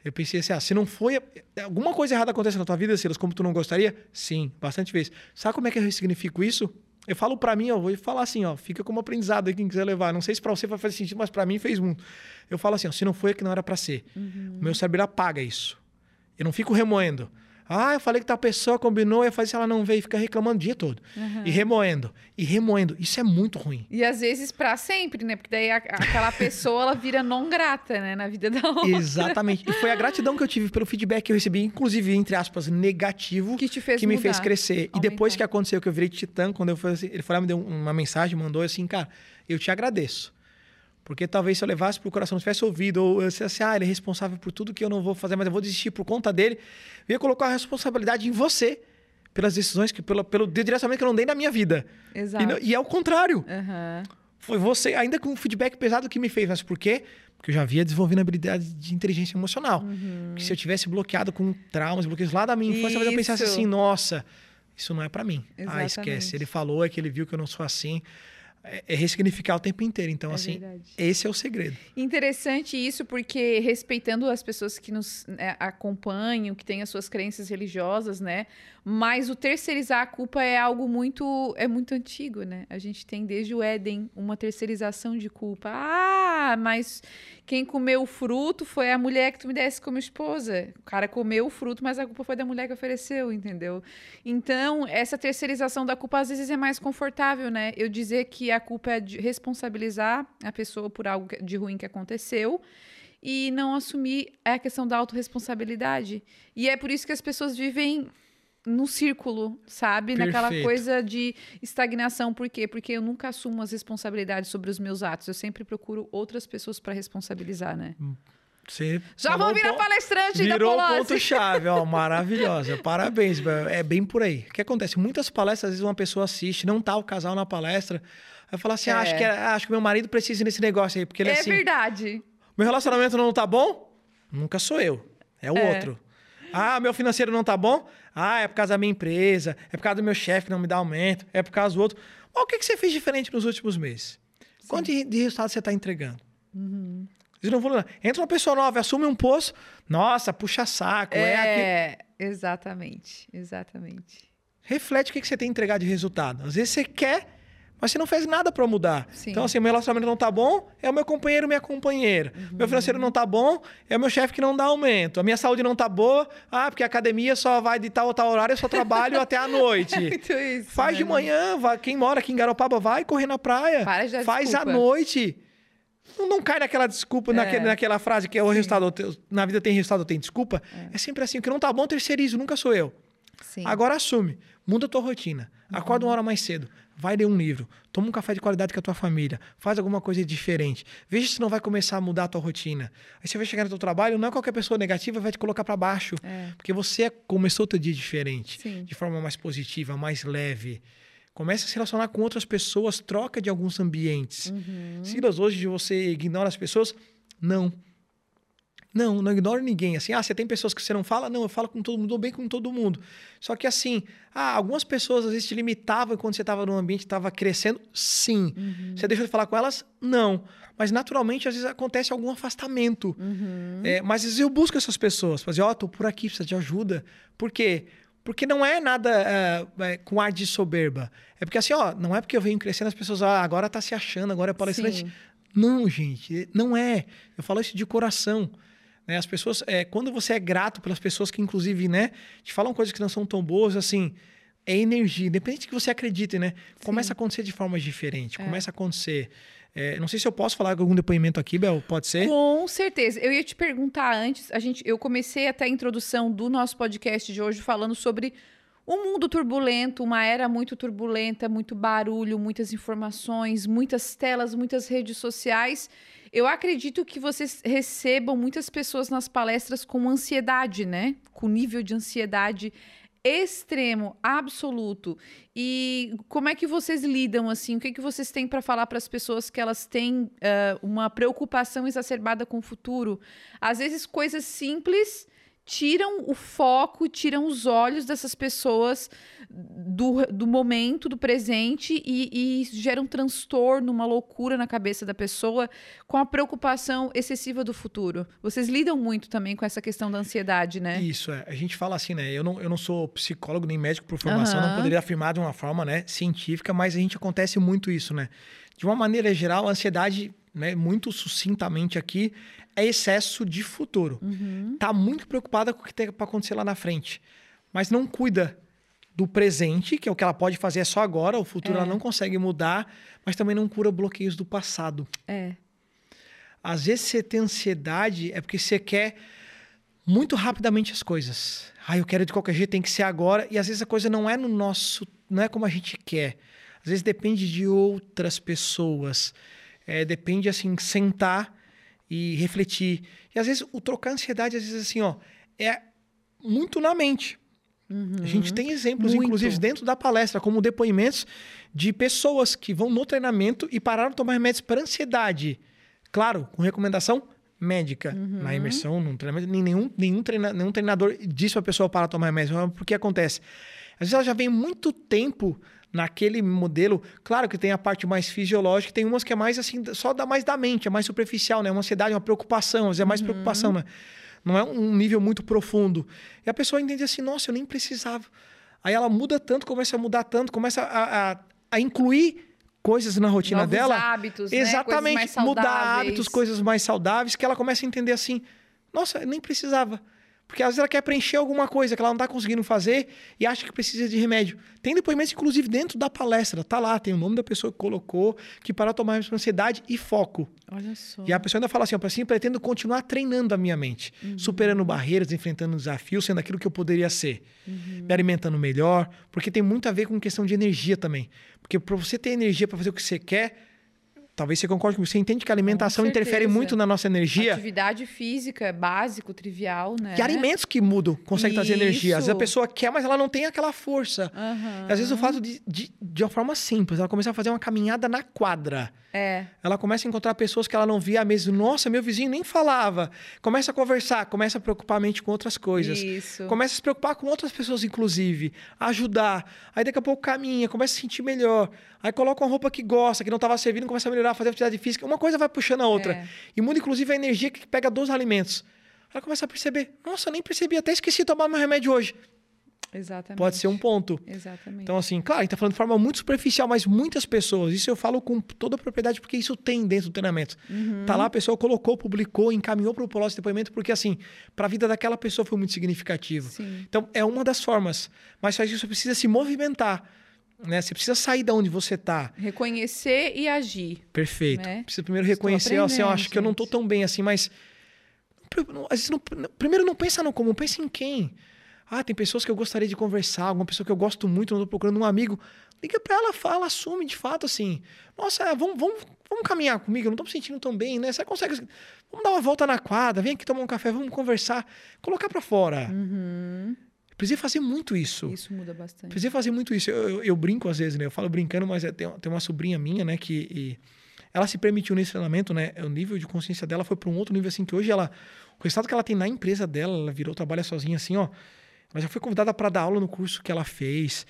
S2: Eu pensei assim, ah, se não foi. Alguma coisa errada acontece na tua vida, Silas, como tu não gostaria? Sim, bastante vezes. Sabe como é que eu ressignifico isso? Eu falo pra mim, ó, vou falar assim, ó, fica como aprendizado aí quem quiser levar. Não sei se pra você vai fazer sentido, mas pra mim fez muito. Eu falo assim, ó, se não foi é que não era pra ser. O meu cérebro apaga isso. Eu não fico remoendo. Ah, eu falei que tal pessoa combinou, eu fazer se ela não veio e fica reclamando o dia todo. Uhum. E remoendo. E remoendo. Isso é muito ruim.
S1: E às vezes para sempre, né? Porque daí a, aquela pessoa ela vira não grata, né? Na vida da outra.
S2: Exatamente. E foi a gratidão que eu tive pelo feedback que eu recebi, inclusive, entre aspas, negativo,
S1: que, te fez
S2: que
S1: me
S2: fez crescer. Aumentar. E depois que aconteceu, que eu virei titã, quando eu fui assim, ele foi lá, me deu uma mensagem, mandou assim, cara, eu te agradeço. Porque talvez se eu levasse para o coração, não tivesse ouvido, ou eu dissesse, ah, ele é responsável por tudo que eu não vou fazer, mas eu vou desistir por conta dele, eu ia colocar a responsabilidade em você pelas decisões, que pelo, pelo direcionamento que eu não dei na minha vida.
S1: Exato.
S2: E, e é o contrário.
S1: Uhum.
S2: Foi você, ainda com um feedback pesado que me fez. Mas por quê? Porque eu já havia desenvolvendo habilidade de inteligência emocional. Uhum. Que se eu tivesse bloqueado com traumas, bloqueios lá da minha infância, isso. eu pensasse assim, nossa, isso não é para mim. Exatamente. Ah, esquece. Ele falou, é que ele viu que eu não sou assim é, é ressignificar o tempo inteiro. Então, é assim, verdade. esse é o segredo.
S1: Interessante isso, porque respeitando as pessoas que nos né, acompanham, que têm as suas crenças religiosas, né? Mas o terceirizar a culpa é algo muito é muito antigo, né? A gente tem desde o Éden uma terceirização de culpa. Ah, mas quem comeu o fruto foi a mulher que tu me desse como esposa. O cara comeu o fruto, mas a culpa foi da mulher que ofereceu, entendeu? Então, essa terceirização da culpa às vezes é mais confortável, né? Eu dizer que a culpa é de responsabilizar a pessoa por algo de ruim que aconteceu e não assumir a questão da autorresponsabilidade. E é por isso que as pessoas vivem no círculo, sabe? Perfeito. Naquela coisa de estagnação. Por quê? Porque eu nunca assumo as responsabilidades sobre os meus atos. Eu sempre procuro outras pessoas para responsabilizar, né?
S2: Você
S1: Já vou virar palestrante
S2: virou
S1: da
S2: Virou ponto-chave, ó, maravilhosa. Parabéns, é bem por aí. O que acontece? Muitas palestras, às vezes uma pessoa assiste, não tá o casal na palestra, vai falar assim, é. ah, acho, que é, acho que meu marido precisa nesse negócio aí, porque ele é, é assim...
S1: É verdade.
S2: Meu relacionamento não tá bom? Nunca sou eu, é o é. outro. Ah, meu financeiro não tá bom? Ah, é por causa da minha empresa, é por causa do meu chefe que não me dá aumento, é por causa do outro. Mas o que, que você fez diferente nos últimos meses? Sim. Quanto de, de resultado você está entregando?
S1: Uhum.
S2: não vou Entra uma pessoa nova, assume um poço, nossa, puxa saco. É,
S1: é exatamente, exatamente.
S2: Reflete o que, que você tem entregado de resultado. Às vezes você quer mas você não fez nada para mudar. Sim. Então, assim, meu relacionamento não tá bom, é o meu companheiro, minha companheira. Uhum. Meu financeiro não tá bom, é o meu chefe que não dá aumento. A minha saúde não tá boa, ah, porque a academia só vai de tal ou tal horário, eu só trabalho até a noite.
S1: É isso,
S2: Faz né? de manhã, vai, quem mora aqui em Garopaba vai correr na praia. Faz desculpa. à noite. Não, não, cai naquela desculpa, é. naquele, naquela frase que é o Sim. resultado, na vida tem resultado, tem desculpa. É. é sempre assim, o que não tá bom, terceirizo, nunca sou eu.
S1: Sim.
S2: Agora assume, muda a tua rotina. Uhum. Acorda uma hora mais cedo vai ler um livro, toma um café de qualidade com a tua família, faz alguma coisa diferente. Veja se não vai começar a mudar a tua rotina. Aí você vai chegar no teu trabalho, não é qualquer pessoa negativa vai te colocar para baixo,
S1: é.
S2: porque você começou o teu dia diferente,
S1: Sim.
S2: de forma mais positiva, mais leve. Comece a se relacionar com outras pessoas, troca de alguns ambientes.
S1: Uhum.
S2: Silas, hoje você ignora as pessoas? Não. Não, não ignoro ninguém. Assim, ah, você tem pessoas que você não fala? Não, eu falo com todo mundo, dou bem com todo mundo. Só que assim, ah, algumas pessoas às vezes te limitavam quando você estava num ambiente estava crescendo? Sim.
S1: Uhum.
S2: Você deixou de falar com elas? Não. Mas naturalmente, às vezes acontece algum afastamento.
S1: Uhum.
S2: É, mas às vezes eu busco essas pessoas, fazer, ó, oh, tô por aqui, precisa de ajuda. Por quê? Porque não é nada uh, com ar de soberba. É porque assim, ó, não é porque eu venho crescendo as pessoas, ah, agora tá se achando, agora é palestrante. Sim. Não, gente, não é. Eu falo isso de coração. Né? As pessoas, é, quando você é grato pelas pessoas que, inclusive, né, te falam coisas que não são tão boas, assim, é energia, independente que você acredite, né? Sim. Começa a acontecer de formas diferentes, é. começa a acontecer. É, não sei se eu posso falar algum depoimento aqui, Bel, pode ser?
S1: Com certeza. Eu ia te perguntar antes, a gente, eu comecei até a introdução do nosso podcast de hoje falando sobre um mundo turbulento, uma era muito turbulenta, muito barulho, muitas informações, muitas telas, muitas redes sociais. Eu acredito que vocês recebam muitas pessoas nas palestras com ansiedade, né? Com nível de ansiedade extremo, absoluto. E como é que vocês lidam assim? O que, é que vocês têm para falar para as pessoas que elas têm uh, uma preocupação exacerbada com o futuro? Às vezes coisas simples tiram o foco, tiram os olhos dessas pessoas do, do momento, do presente e, e geram um transtorno, uma loucura na cabeça da pessoa com a preocupação excessiva do futuro. Vocês lidam muito também com essa questão da ansiedade, né?
S2: Isso, é. A gente fala assim, né? Eu não, eu não sou psicólogo nem médico por formação, uhum. não poderia afirmar de uma forma né, científica, mas a gente acontece muito isso, né? De uma maneira geral, a ansiedade né, muito sucintamente aqui, é excesso de futuro.
S1: Uhum.
S2: Tá muito preocupada com o que tem para acontecer lá na frente. mas não cuida do presente, que é o que ela pode fazer é só agora, o futuro
S1: É.
S2: ela não consegue mudar, mas também não cura bloqueios do passado.
S1: É.
S2: Às vezes você tem ansiedade é porque você quer muito rapidamente as coisas. Ah, eu quero de qualquer jeito, tem que ser agora. E às vezes a coisa não é no nosso, não é como a gente quer. Às vezes depende de outras pessoas. É, depende assim, sentar e refletir. E às vezes o trocar ansiedade, às vezes assim, ó, é muito na mente. A gente tem exemplos,
S1: Muito.
S2: inclusive, dentro da palestra, como depoimentos de pessoas que vão no treinamento e pararam de tomar remédios para ansiedade. Claro, com recomendação médica. Na imersão, no treinamento, nenhum, nenhum, treina- nenhum treinador disse para a pessoa parar de tomar remédio. Mas Por que acontece? Às vezes ela já vem muito tempo naquele modelo. Claro que tem a parte mais fisiológica, tem umas que é mais assim, só da mais da mente, é mais superficial, né? Uma ansiedade, uma preocupação, às vezes é mais preocupação, né? Não é um nível muito profundo. E a pessoa entende assim, nossa, eu nem precisava. Aí ela muda tanto, começa a mudar tanto, começa a, a, a incluir coisas na rotina
S1: Novos
S2: dela.
S1: hábitos, né?
S2: Exatamente,
S1: mais
S2: mudar hábitos, coisas mais saudáveis, que ela começa a entender assim, nossa, eu nem precisava. Porque às vezes ela quer preencher alguma coisa que ela não está conseguindo fazer e acha que precisa de remédio. Tem depoimentos, inclusive, dentro da palestra. Tá lá, tem o nome da pessoa que colocou, que para tomar ansiedade e foco.
S1: Olha só.
S2: E a pessoa ainda fala assim, ó, assim, pretendo continuar treinando a minha mente, superando barreiras, enfrentando desafios, sendo aquilo que eu poderia ser, me alimentando melhor, porque tem muito a ver com questão de energia também. Porque para você ter energia para fazer o que você quer, talvez você concorde comigo, você entende que a alimentação interfere muito na nossa energia.
S1: Atividade física, é básico, trivial, né?
S2: Que alimentos que mudam conseguem trazer energia. Às vezes a pessoa quer, mas ela não tem aquela força. E às vezes o fato de, de, de uma forma simples, ela começar a fazer uma caminhada na quadra.
S1: É.
S2: Ela começa a encontrar pessoas que ela não via há meses. Nossa, meu vizinho nem falava. Começa a conversar, começa a preocupar a mente com outras coisas.
S1: Isso.
S2: Começa a se preocupar com outras pessoas, inclusive. Ajudar. Aí daqui a pouco caminha, começa a se sentir melhor. Aí coloca uma roupa que gosta, que não estava servindo, começa a melhorar, fazer atividade física. Uma coisa vai puxando a outra.
S1: É.
S2: E muda, inclusive, a energia que pega dos alimentos. Ela começa a perceber. Nossa, nem percebi, até esqueci de tomar meu remédio hoje.
S1: Exatamente.
S2: Pode ser um ponto.
S1: Exatamente.
S2: Então, assim, claro, a gente tá falando de forma muito superficial, mas muitas pessoas, isso eu falo com toda a propriedade, porque isso tem dentro do treinamento. Tá lá, a pessoa colocou, publicou, encaminhou para o próximo depoimento, porque, assim, para a vida daquela pessoa foi muito significativo.
S1: Sim.
S2: Então, é uma das formas. Mas só você precisa se movimentar. Né? Você precisa sair da onde você tá.
S1: Reconhecer e agir.
S2: Perfeito.
S1: Né?
S2: Precisa primeiro
S1: Estou
S2: reconhecer, ó, assim, eu acho
S1: aprendendo,
S2: que eu não tô
S1: gente.
S2: tão bem assim, mas. não- Às vezes não- primeiro não pensa no como, pensa em quem. Ah, tem pessoas que eu gostaria de conversar, alguma pessoa que eu gosto muito, não tô procurando um amigo. Liga pra ela, fala, assume de fato assim. Nossa, é, vamos, vamos, vamos caminhar comigo, eu não tô me sentindo tão bem, né? Você consegue. Vamos dar uma volta na quadra, vem aqui tomar um café, vamos conversar. Colocar pra fora.
S1: Uhum.
S2: Precisa fazer muito isso.
S1: Isso muda bastante.
S2: Precisa fazer muito isso. Eu, eu- eu brinco às vezes, né? Eu falo brincando, mas é- tem, tem uma sobrinha minha, né? Que e ela se permitiu nesse treinamento, né? O nível de consciência dela foi para um outro nível, assim, que hoje ela... O resultado que ela tem na empresa dela, ela virou, trabalha sozinha, assim, ó. Ela já foi convidada para dar aula no curso que ela fez.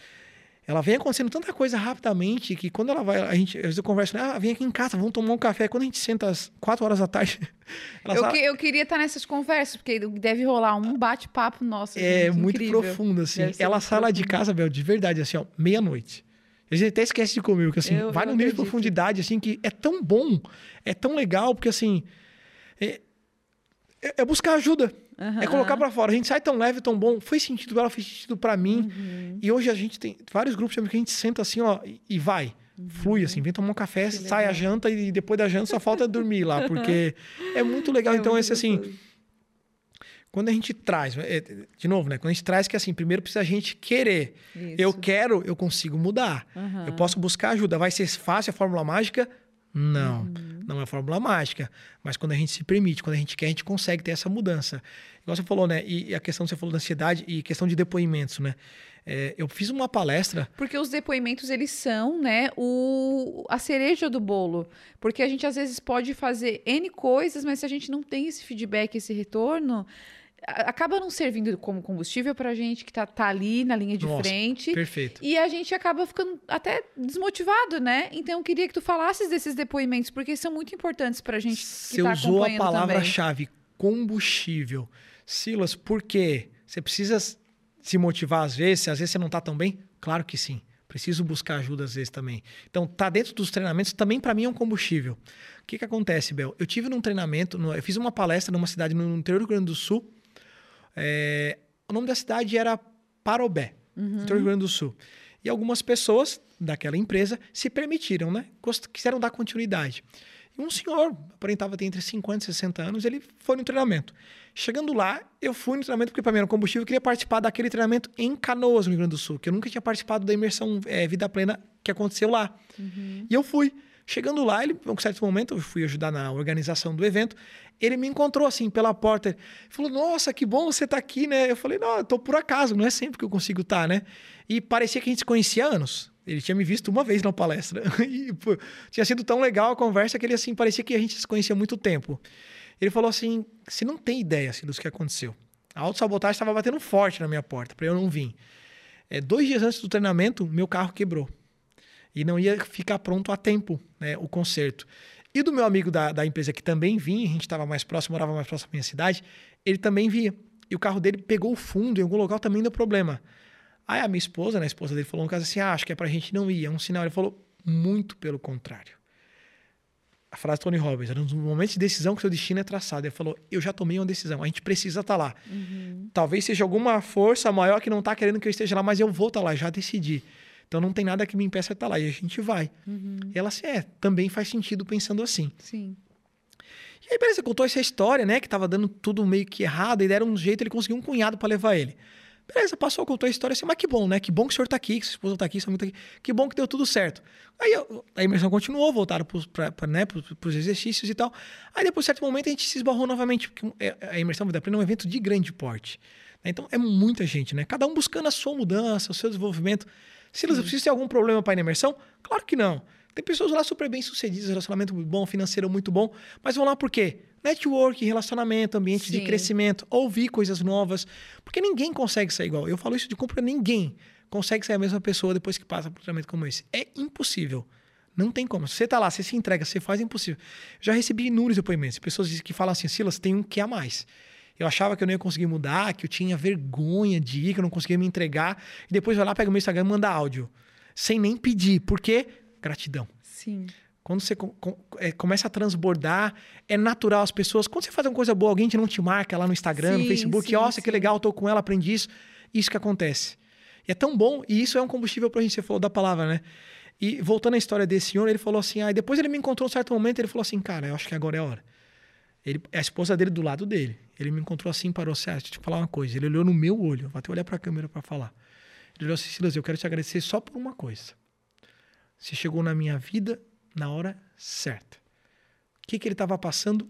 S2: Ela vem acontecendo tanta coisa rapidamente que quando ela vai... A gente, às vezes eu converso? Ah, vem aqui em casa, vamos tomar um café. Quando a gente senta às quatro horas da tarde... ela
S1: Eu,
S2: sabe-
S1: que- eu queria estar nessas conversas, porque deve rolar um bate-papo nosso.
S2: É
S1: gente,
S2: muito
S1: incrível.
S2: profundo, assim.
S1: Deve
S2: Ela sai lá de casa, Bel, de verdade, assim, ó, meia-noite. A gente até esquece de comer, porque assim,
S1: Eu-
S2: vai
S1: eu
S2: num nível de profundidade, assim, que é tão bom, é tão legal, porque assim. É- é buscar ajuda. É
S1: Aham.
S2: colocar pra fora. A gente sai tão leve, tão bom. Foi sentido pra ela, fez sentido pra mim.
S1: Uhum.
S2: E hoje a gente tem vários grupos que a gente senta assim, ó, e, e vai. Flui, assim, vem tomar um café,
S1: Que
S2: sai a
S1: legal.
S2: janta e depois da janta só falta dormir lá, porque é muito legal.
S1: É
S2: então,
S1: muito
S2: esse assim, quando a gente traz, é, de novo, né? Quando a gente traz que assim, primeiro precisa a gente querer. Eu
S1: Isso.
S2: quero, eu consigo mudar. Eu posso buscar ajuda. Vai ser fácil a fórmula mágica? Não,
S1: Uhum.
S2: Não é fórmula mágica. Mas quando a gente se permite, quando a gente quer, a gente consegue ter essa mudança. Igual você falou, né? E, a questão que você falou da ansiedade e questão de depoimentos, né? É, eu fiz uma palestra.
S1: Porque os depoimentos, eles são, né, o, a cereja do bolo. Porque a gente, às vezes, pode fazer N coisas, mas se a gente não tem esse feedback, esse retorno, acaba não servindo como combustível pra gente que tá, tá ali na linha de
S2: Nossa,
S1: frente.
S2: Perfeito.
S1: E a gente acaba ficando até desmotivado, né? Então eu queria que tu falasses desses depoimentos, porque são muito importantes pra gente que
S2: Você
S1: tá
S2: usou a palavra-chave combustível. Silas, por quê? Você precisa se motivar às vezes? Às vezes você não tá tão bem? Claro que sim. Preciso buscar ajuda às vezes também. Então, tá dentro dos treinamentos também para mim é um combustível. O que que acontece, Bel? Eu tive num treinamento, eu fiz uma palestra numa cidade no interior do Rio Grande do Sul. É, o nome da cidade era Parobé, uhum. Rio Grande do Sul. E algumas pessoas daquela empresa se permitiram, né? Quiseram dar continuidade. E um senhor, aparentava ter entre 50 e 60 anos, ele foi no treinamento. Chegando lá, eu fui no treinamento porque para mim era um combustível, eu queria participar daquele treinamento em Canoas, no Rio Grande do Sul, que eu nunca tinha participado da imersão é, Vida Plena que aconteceu lá. Uhum. E eu fui. Chegando lá, ele, em um certo momento, eu fui ajudar na organização do evento. Ele me encontrou assim pela porta. Ele falou: Nossa, que bom você estar tá aqui, né? Eu falei: Não, eu tô por acaso, não é sempre que eu consigo estar, tá, né? E parecia que a gente se conhecia há anos. Ele tinha me visto uma vez na palestra. E pô, tinha sido tão legal a conversa que ele assim parecia que a gente se conhecia há muito tempo. Ele falou assim: Você não tem ideia assim, do que aconteceu. A autossabotagem estava batendo forte na minha porta para eu não vir. É, dois dias antes do treinamento, meu carro quebrou e não ia ficar pronto a tempo né, o conserto. E do meu amigo da, da empresa que também vinha, a gente estava mais próximo, morava mais próximo da minha cidade, ele também via. E o carro dele pegou o fundo em algum local também deu problema. Aí a minha esposa, né, a esposa dele, falou no caso assim: ah, acho que é pra gente não ir, é um sinal. Ele falou, muito pelo contrário. A frase de Tony Robbins, era um momento de decisão que seu destino é traçado. Ele falou: Eu já tomei uma decisão, a gente precisa estar tá lá. Uhum. Talvez seja alguma força maior que não está querendo que eu esteja lá, mas eu vou estar tá lá, já decidi. Então não tem nada que me impeça de estar lá. E a gente vai. Uhum. E ela assim, é, também faz sentido pensando assim.
S1: Sim.
S2: E aí, beleza, contou essa história, né? Que tava dando tudo meio que errado, e deram um jeito, ele conseguiu um cunhado para levar ele. Beleza, passou, contou a história assim, mas que bom, né? Que bom que o senhor tá aqui, que sua esposa tá aqui, sua tá aqui. Que bom que deu tudo certo. Aí a imersão continuou, voltaram pros, pra, pra, né, pros, pros exercícios e tal. Aí depois, certo momento, a gente se esbarrou novamente, porque é, a imersão Vida Plena é um evento de grande porte. Então é muita gente, né? Cada um buscando a sua mudança, o seu desenvolvimento. Silas, eu preciso ter algum problema para ir na imersão? Claro que não. Tem pessoas lá super bem sucedidas, relacionamento muito bom, financeiro muito bom, mas vão lá por quê? Network, relacionamento, ambiente Sim. de crescimento, ouvir coisas novas. Porque ninguém consegue sair igual. Eu falo isso de compra, ninguém consegue ser a mesma pessoa depois que passa por um treinamento como esse. É impossível. Não tem como. você tá lá, você se entrega, você faz, é impossível. Já recebi inúmeros depoimentos. Pessoas que falam assim, Silas, tem um que a mais. Eu achava que eu não ia conseguir mudar, que eu tinha vergonha de ir, que eu não conseguia me entregar. E depois vai lá, pega o meu Instagram e manda áudio. Sem nem pedir. Por quê? Gratidão.
S1: Sim.
S2: Quando você é, começa a transbordar, é natural as pessoas. Quando você faz uma coisa boa, alguém que não te marca lá no Instagram, sim, no Facebook, nossa, que legal, tô com ela, aprendi isso. Isso que acontece. E é tão bom, e isso é um combustível pra gente, você falou da palavra, né? E voltando à história desse senhor, ele falou assim: ah, depois ele me encontrou um certo momento, ele falou assim, cara, eu acho que agora é a hora. Ele, a esposa dele do lado dele. Ele me encontrou assim, parou assim, ah, deixa eu te falar uma coisa. Ele olhou no meu olho, vou até olhar para a câmera para falar. Ele olhou assim, Silas, eu quero te agradecer só por uma coisa. Você chegou na minha vida na hora certa. O que, que ele estava passando?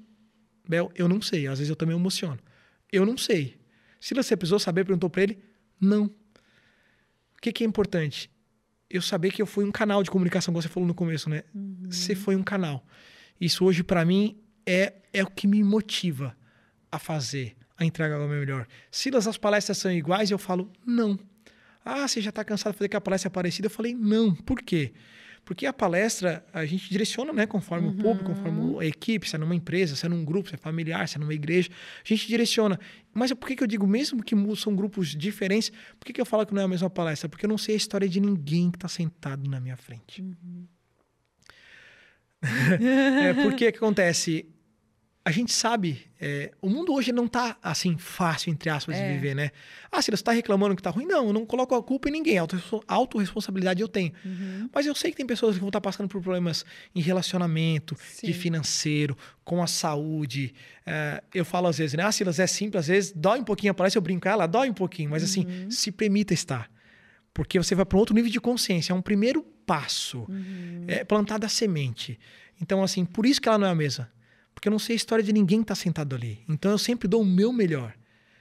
S2: Bel, eu não sei. Às vezes eu também emociono. Eu não sei. Silas, você precisou saber? Perguntou para ele. Não. O que, que é importante? Eu saber que eu fui um canal de comunicação, como você falou no começo, né? Uhum. Você foi um canal. Isso hoje, para mim, é, é o que me motiva a fazer, a entregar o meu melhor. Silas, as palestras são iguais? Eu falo, não. Ah, você já está cansado de fazer que a palestra é parecida? Eu falei, não. Por quê? Porque a palestra a gente direciona, né? Conforme uhum. o público, conforme a equipe, se é numa empresa, se é num grupo, se é familiar, se é numa igreja, a gente direciona. Mas por que, que eu digo, mesmo que são grupos diferentes, por que, que eu falo que não é a mesma palestra? Porque eu não sei a história de ninguém que está sentado na minha frente. Uhum. é, porque que acontece? a gente sabe, é, o mundo hoje não tá assim fácil, entre aspas, é. de viver, né? Ah, se você está reclamando que tá ruim, não, eu não coloco a culpa em ninguém, autorresponsabilidade eu tenho. Uhum. Mas eu sei que tem pessoas que vão estar tá passando por problemas em relacionamento, Sim. de financeiro, com a saúde. É, eu falo às vezes, né? Ah, Silas, é simples, às vezes dói um pouquinho, parece eu brinco, ela dói um pouquinho, mas assim, uhum. se permita estar. Porque você vai para outro nível de consciência, é um primeiro passo. Uhum. É plantada a semente. Então, assim, por isso que ela não é a mesa porque eu não sei a história de ninguém que está sentado ali. Então eu sempre dou o meu melhor.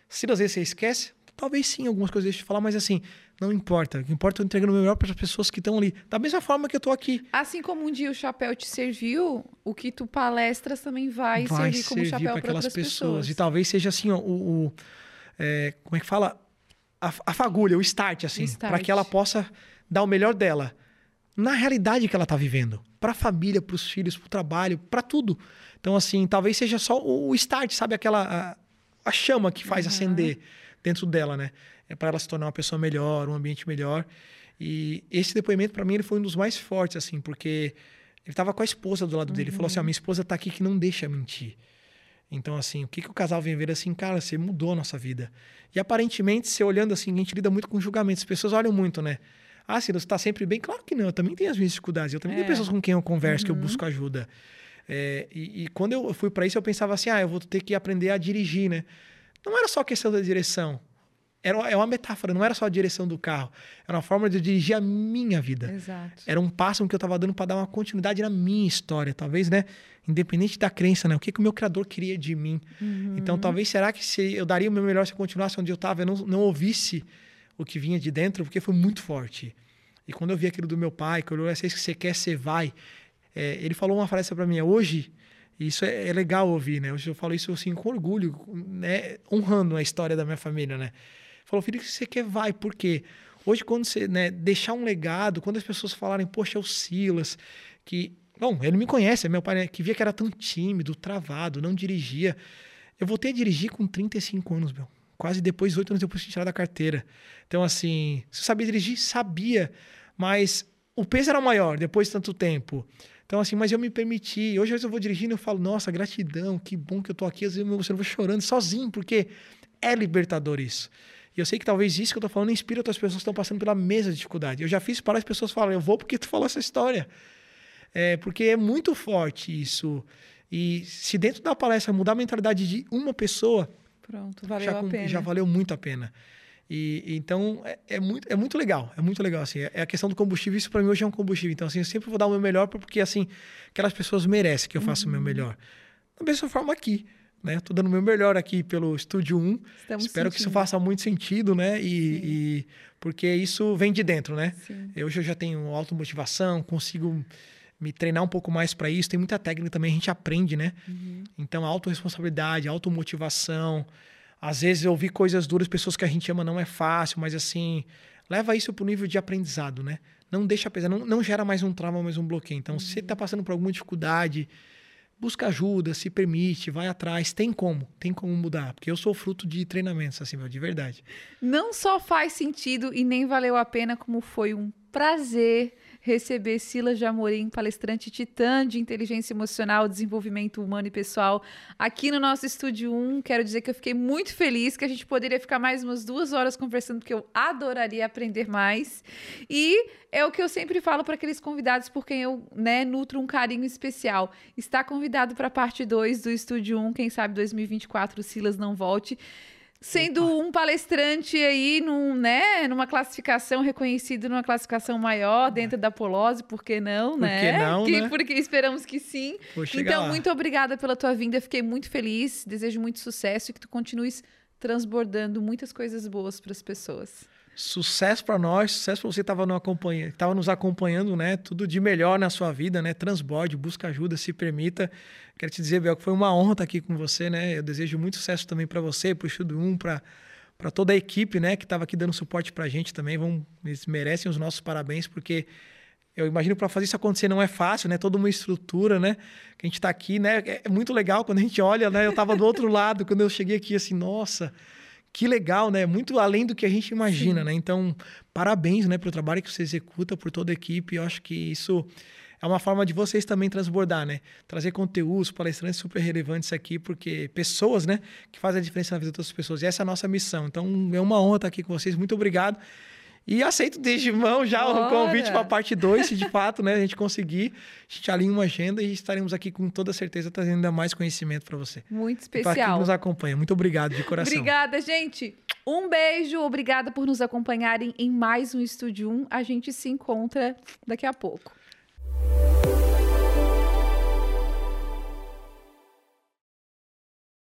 S2: Se às vezes você esquece, talvez sim, algumas coisas deixe de falar, mas assim, não importa. O que importa é eu entregando o meu melhor para as pessoas que estão ali. Da mesma forma que eu estou aqui.
S1: Assim como um dia o chapéu te serviu, o que tu palestras também vai, vai servir como chapéu para aquelas pessoas. pessoas.
S2: E talvez seja assim, ó, o, o é, como é que fala? A, a fagulha, o start, assim, para que ela possa dar o melhor dela na realidade que ela está vivendo, para a família, para os filhos, para o trabalho, para tudo. Então, assim, talvez seja só o start, sabe? Aquela a, a chama que faz uhum. acender dentro dela, né? É para ela se tornar uma pessoa melhor, um ambiente melhor. E esse depoimento, para mim, ele foi um dos mais fortes, assim, porque ele estava com a esposa do lado uhum. dele. Ele falou assim: a minha esposa está aqui que não deixa mentir. Então, assim, o que, que o casal vem ver assim, cara, você mudou a nossa vida. E aparentemente, você olhando assim, a gente lida muito com julgamentos. As pessoas olham muito, né? Ah, Ciro, você está sempre bem? Claro que não, eu também tenho as minhas dificuldades. Eu também é. tenho pessoas com quem eu converso, uhum. que eu uhum. busco ajuda. É, e, e, quando eu fui para isso, eu pensava assim, ah, eu vou ter que aprender a dirigir, né? Não era só questão da direção. Era, é uma metáfora, não era só a direção do carro. Era uma forma de dirigir a minha vida.
S1: Exato.
S2: Era um passo que eu estava dando para dar uma continuidade na minha história. Talvez, né? Independente da crença, né? O que, que o meu criador queria de mim. Uhum. Então, talvez, será que se eu daria o meu melhor se eu continuasse onde eu estava, eu não, não ouvisse o que vinha de dentro, porque foi muito forte. E quando eu vi aquilo do meu pai, que eu olhou, é isso que você quer, você vai. É, ele falou uma frase para mim, hoje, isso é, é, legal ouvir, né? Hoje eu falo isso assim com orgulho, né? honrando a história da minha família, né? Falou, filho, que você quer, vai. Por quê? Hoje, quando você né, deixar um legado, quando as pessoas falarem, poxa, é o Silas, que. Bom, ele me conhece, meu pai, né, que via que era tão tímido, travado, não dirigia. Eu voltei a dirigir com 35 anos, meu. Quase depois, oito anos depois de tirar da carteira. Então, assim, você sabia dirigir? Sabia. Mas o peso era maior depois de tanto tempo. Então, assim, mas eu me permiti. Hoje, eu vou dirigindo e eu falo, nossa, gratidão, que bom que eu tô aqui. Às vezes, eu vou chorando sozinho, porque é libertador isso. E eu sei que talvez isso que eu tô falando inspira outras pessoas que estão passando pela mesma dificuldade. Eu já fiz para as pessoas falarem, eu vou porque tu falou essa história. É, porque é muito forte isso. E se dentro da palestra mudar a mentalidade de uma pessoa,
S1: pronto, valeu já, a pena.
S2: Já valeu muito a pena. E, então é, é, muito, é muito legal, é muito legal assim. É, é a questão do combustível, isso para mim hoje é um combustível. Então assim, eu sempre vou dar o meu melhor porque assim, aquelas pessoas merecem que eu faça uhum. o meu uhum. melhor. Da mesma forma aqui né? Tô dando o meu melhor aqui pelo Estúdio 1. Estamos Espero sentindo. que isso faça muito sentido, né? E, e, porque isso vem de dentro, né? Sim. Hoje eu já tenho automotivação, consigo me treinar um pouco mais para isso. Tem muita técnica também, a gente aprende, né? Uhum. Então, autorresponsabilidade, automotivação. Às vezes eu ouvi coisas duras, pessoas que a gente ama não é fácil, mas assim, leva isso para o nível de aprendizado, né? Não deixa pesar, não, não gera mais um trauma, mais um bloqueio. Então, uhum. se você está passando por alguma dificuldade, busca ajuda, se permite, vai atrás, tem como, tem como mudar, porque eu sou fruto de treinamentos, assim, de verdade.
S1: Não só faz sentido e nem valeu a pena, como foi um prazer receber Silas de Amorim, palestrante titã de inteligência emocional, desenvolvimento humano e pessoal, aqui no nosso Estúdio 1. Quero dizer que eu fiquei muito feliz, que a gente poderia ficar mais umas duas horas conversando, porque eu adoraria aprender mais. E é o que eu sempre falo para aqueles convidados por quem eu né, nutro um carinho especial. Está convidado para a parte 2 do Estúdio 1, quem sabe 2024 o Silas não volte sendo Opa. um palestrante aí num, né, numa classificação reconhecido numa classificação maior dentro da Polose, por que não,
S2: por
S1: né?
S2: Que não, que,
S1: né? Porque esperamos que sim. Então, lá. muito obrigada pela tua vinda, fiquei muito feliz, desejo muito sucesso e que tu continues transbordando muitas coisas boas para as pessoas.
S2: Sucesso para nós, sucesso para você que estava nos acompanhando, né? Tudo de melhor na sua vida, né? Transborde, busca ajuda, se permita. Quero te dizer, Bel, que foi uma honra estar aqui com você, né? Eu desejo muito sucesso também para você, para o Estudo 1, para para toda a equipe, né, que estava aqui dando suporte para a gente também. Vão, eles merecem os nossos parabéns, porque eu imagino para fazer isso acontecer não é fácil, né? Toda uma estrutura, né? Que a gente está aqui, né? É muito legal quando a gente olha, né? Eu estava do outro lado quando eu cheguei aqui, assim, nossa, que legal, né? Muito além do que a gente imagina, Sim. né? Então, parabéns, né, pelo trabalho que você executa, por toda a equipe. Eu acho que isso é uma forma de vocês também transbordar, né? Trazer conteúdos, palestrantes super relevantes aqui, porque pessoas, né, que fazem a diferença na vida das outras pessoas. E essa é a nossa missão. Então, é uma honra estar aqui com vocês. Muito obrigado. E aceito desde mão já Bora. o convite para a parte 2, se de fato né, a gente conseguir. A gente alinha uma agenda e estaremos aqui com toda certeza trazendo ainda mais conhecimento para você.
S1: Muito especial.
S2: Para quem nos acompanha. Muito obrigado de coração.
S1: Obrigada, gente. Um beijo. Obrigada por nos acompanharem em mais um Estúdio 1. A gente se encontra daqui a pouco.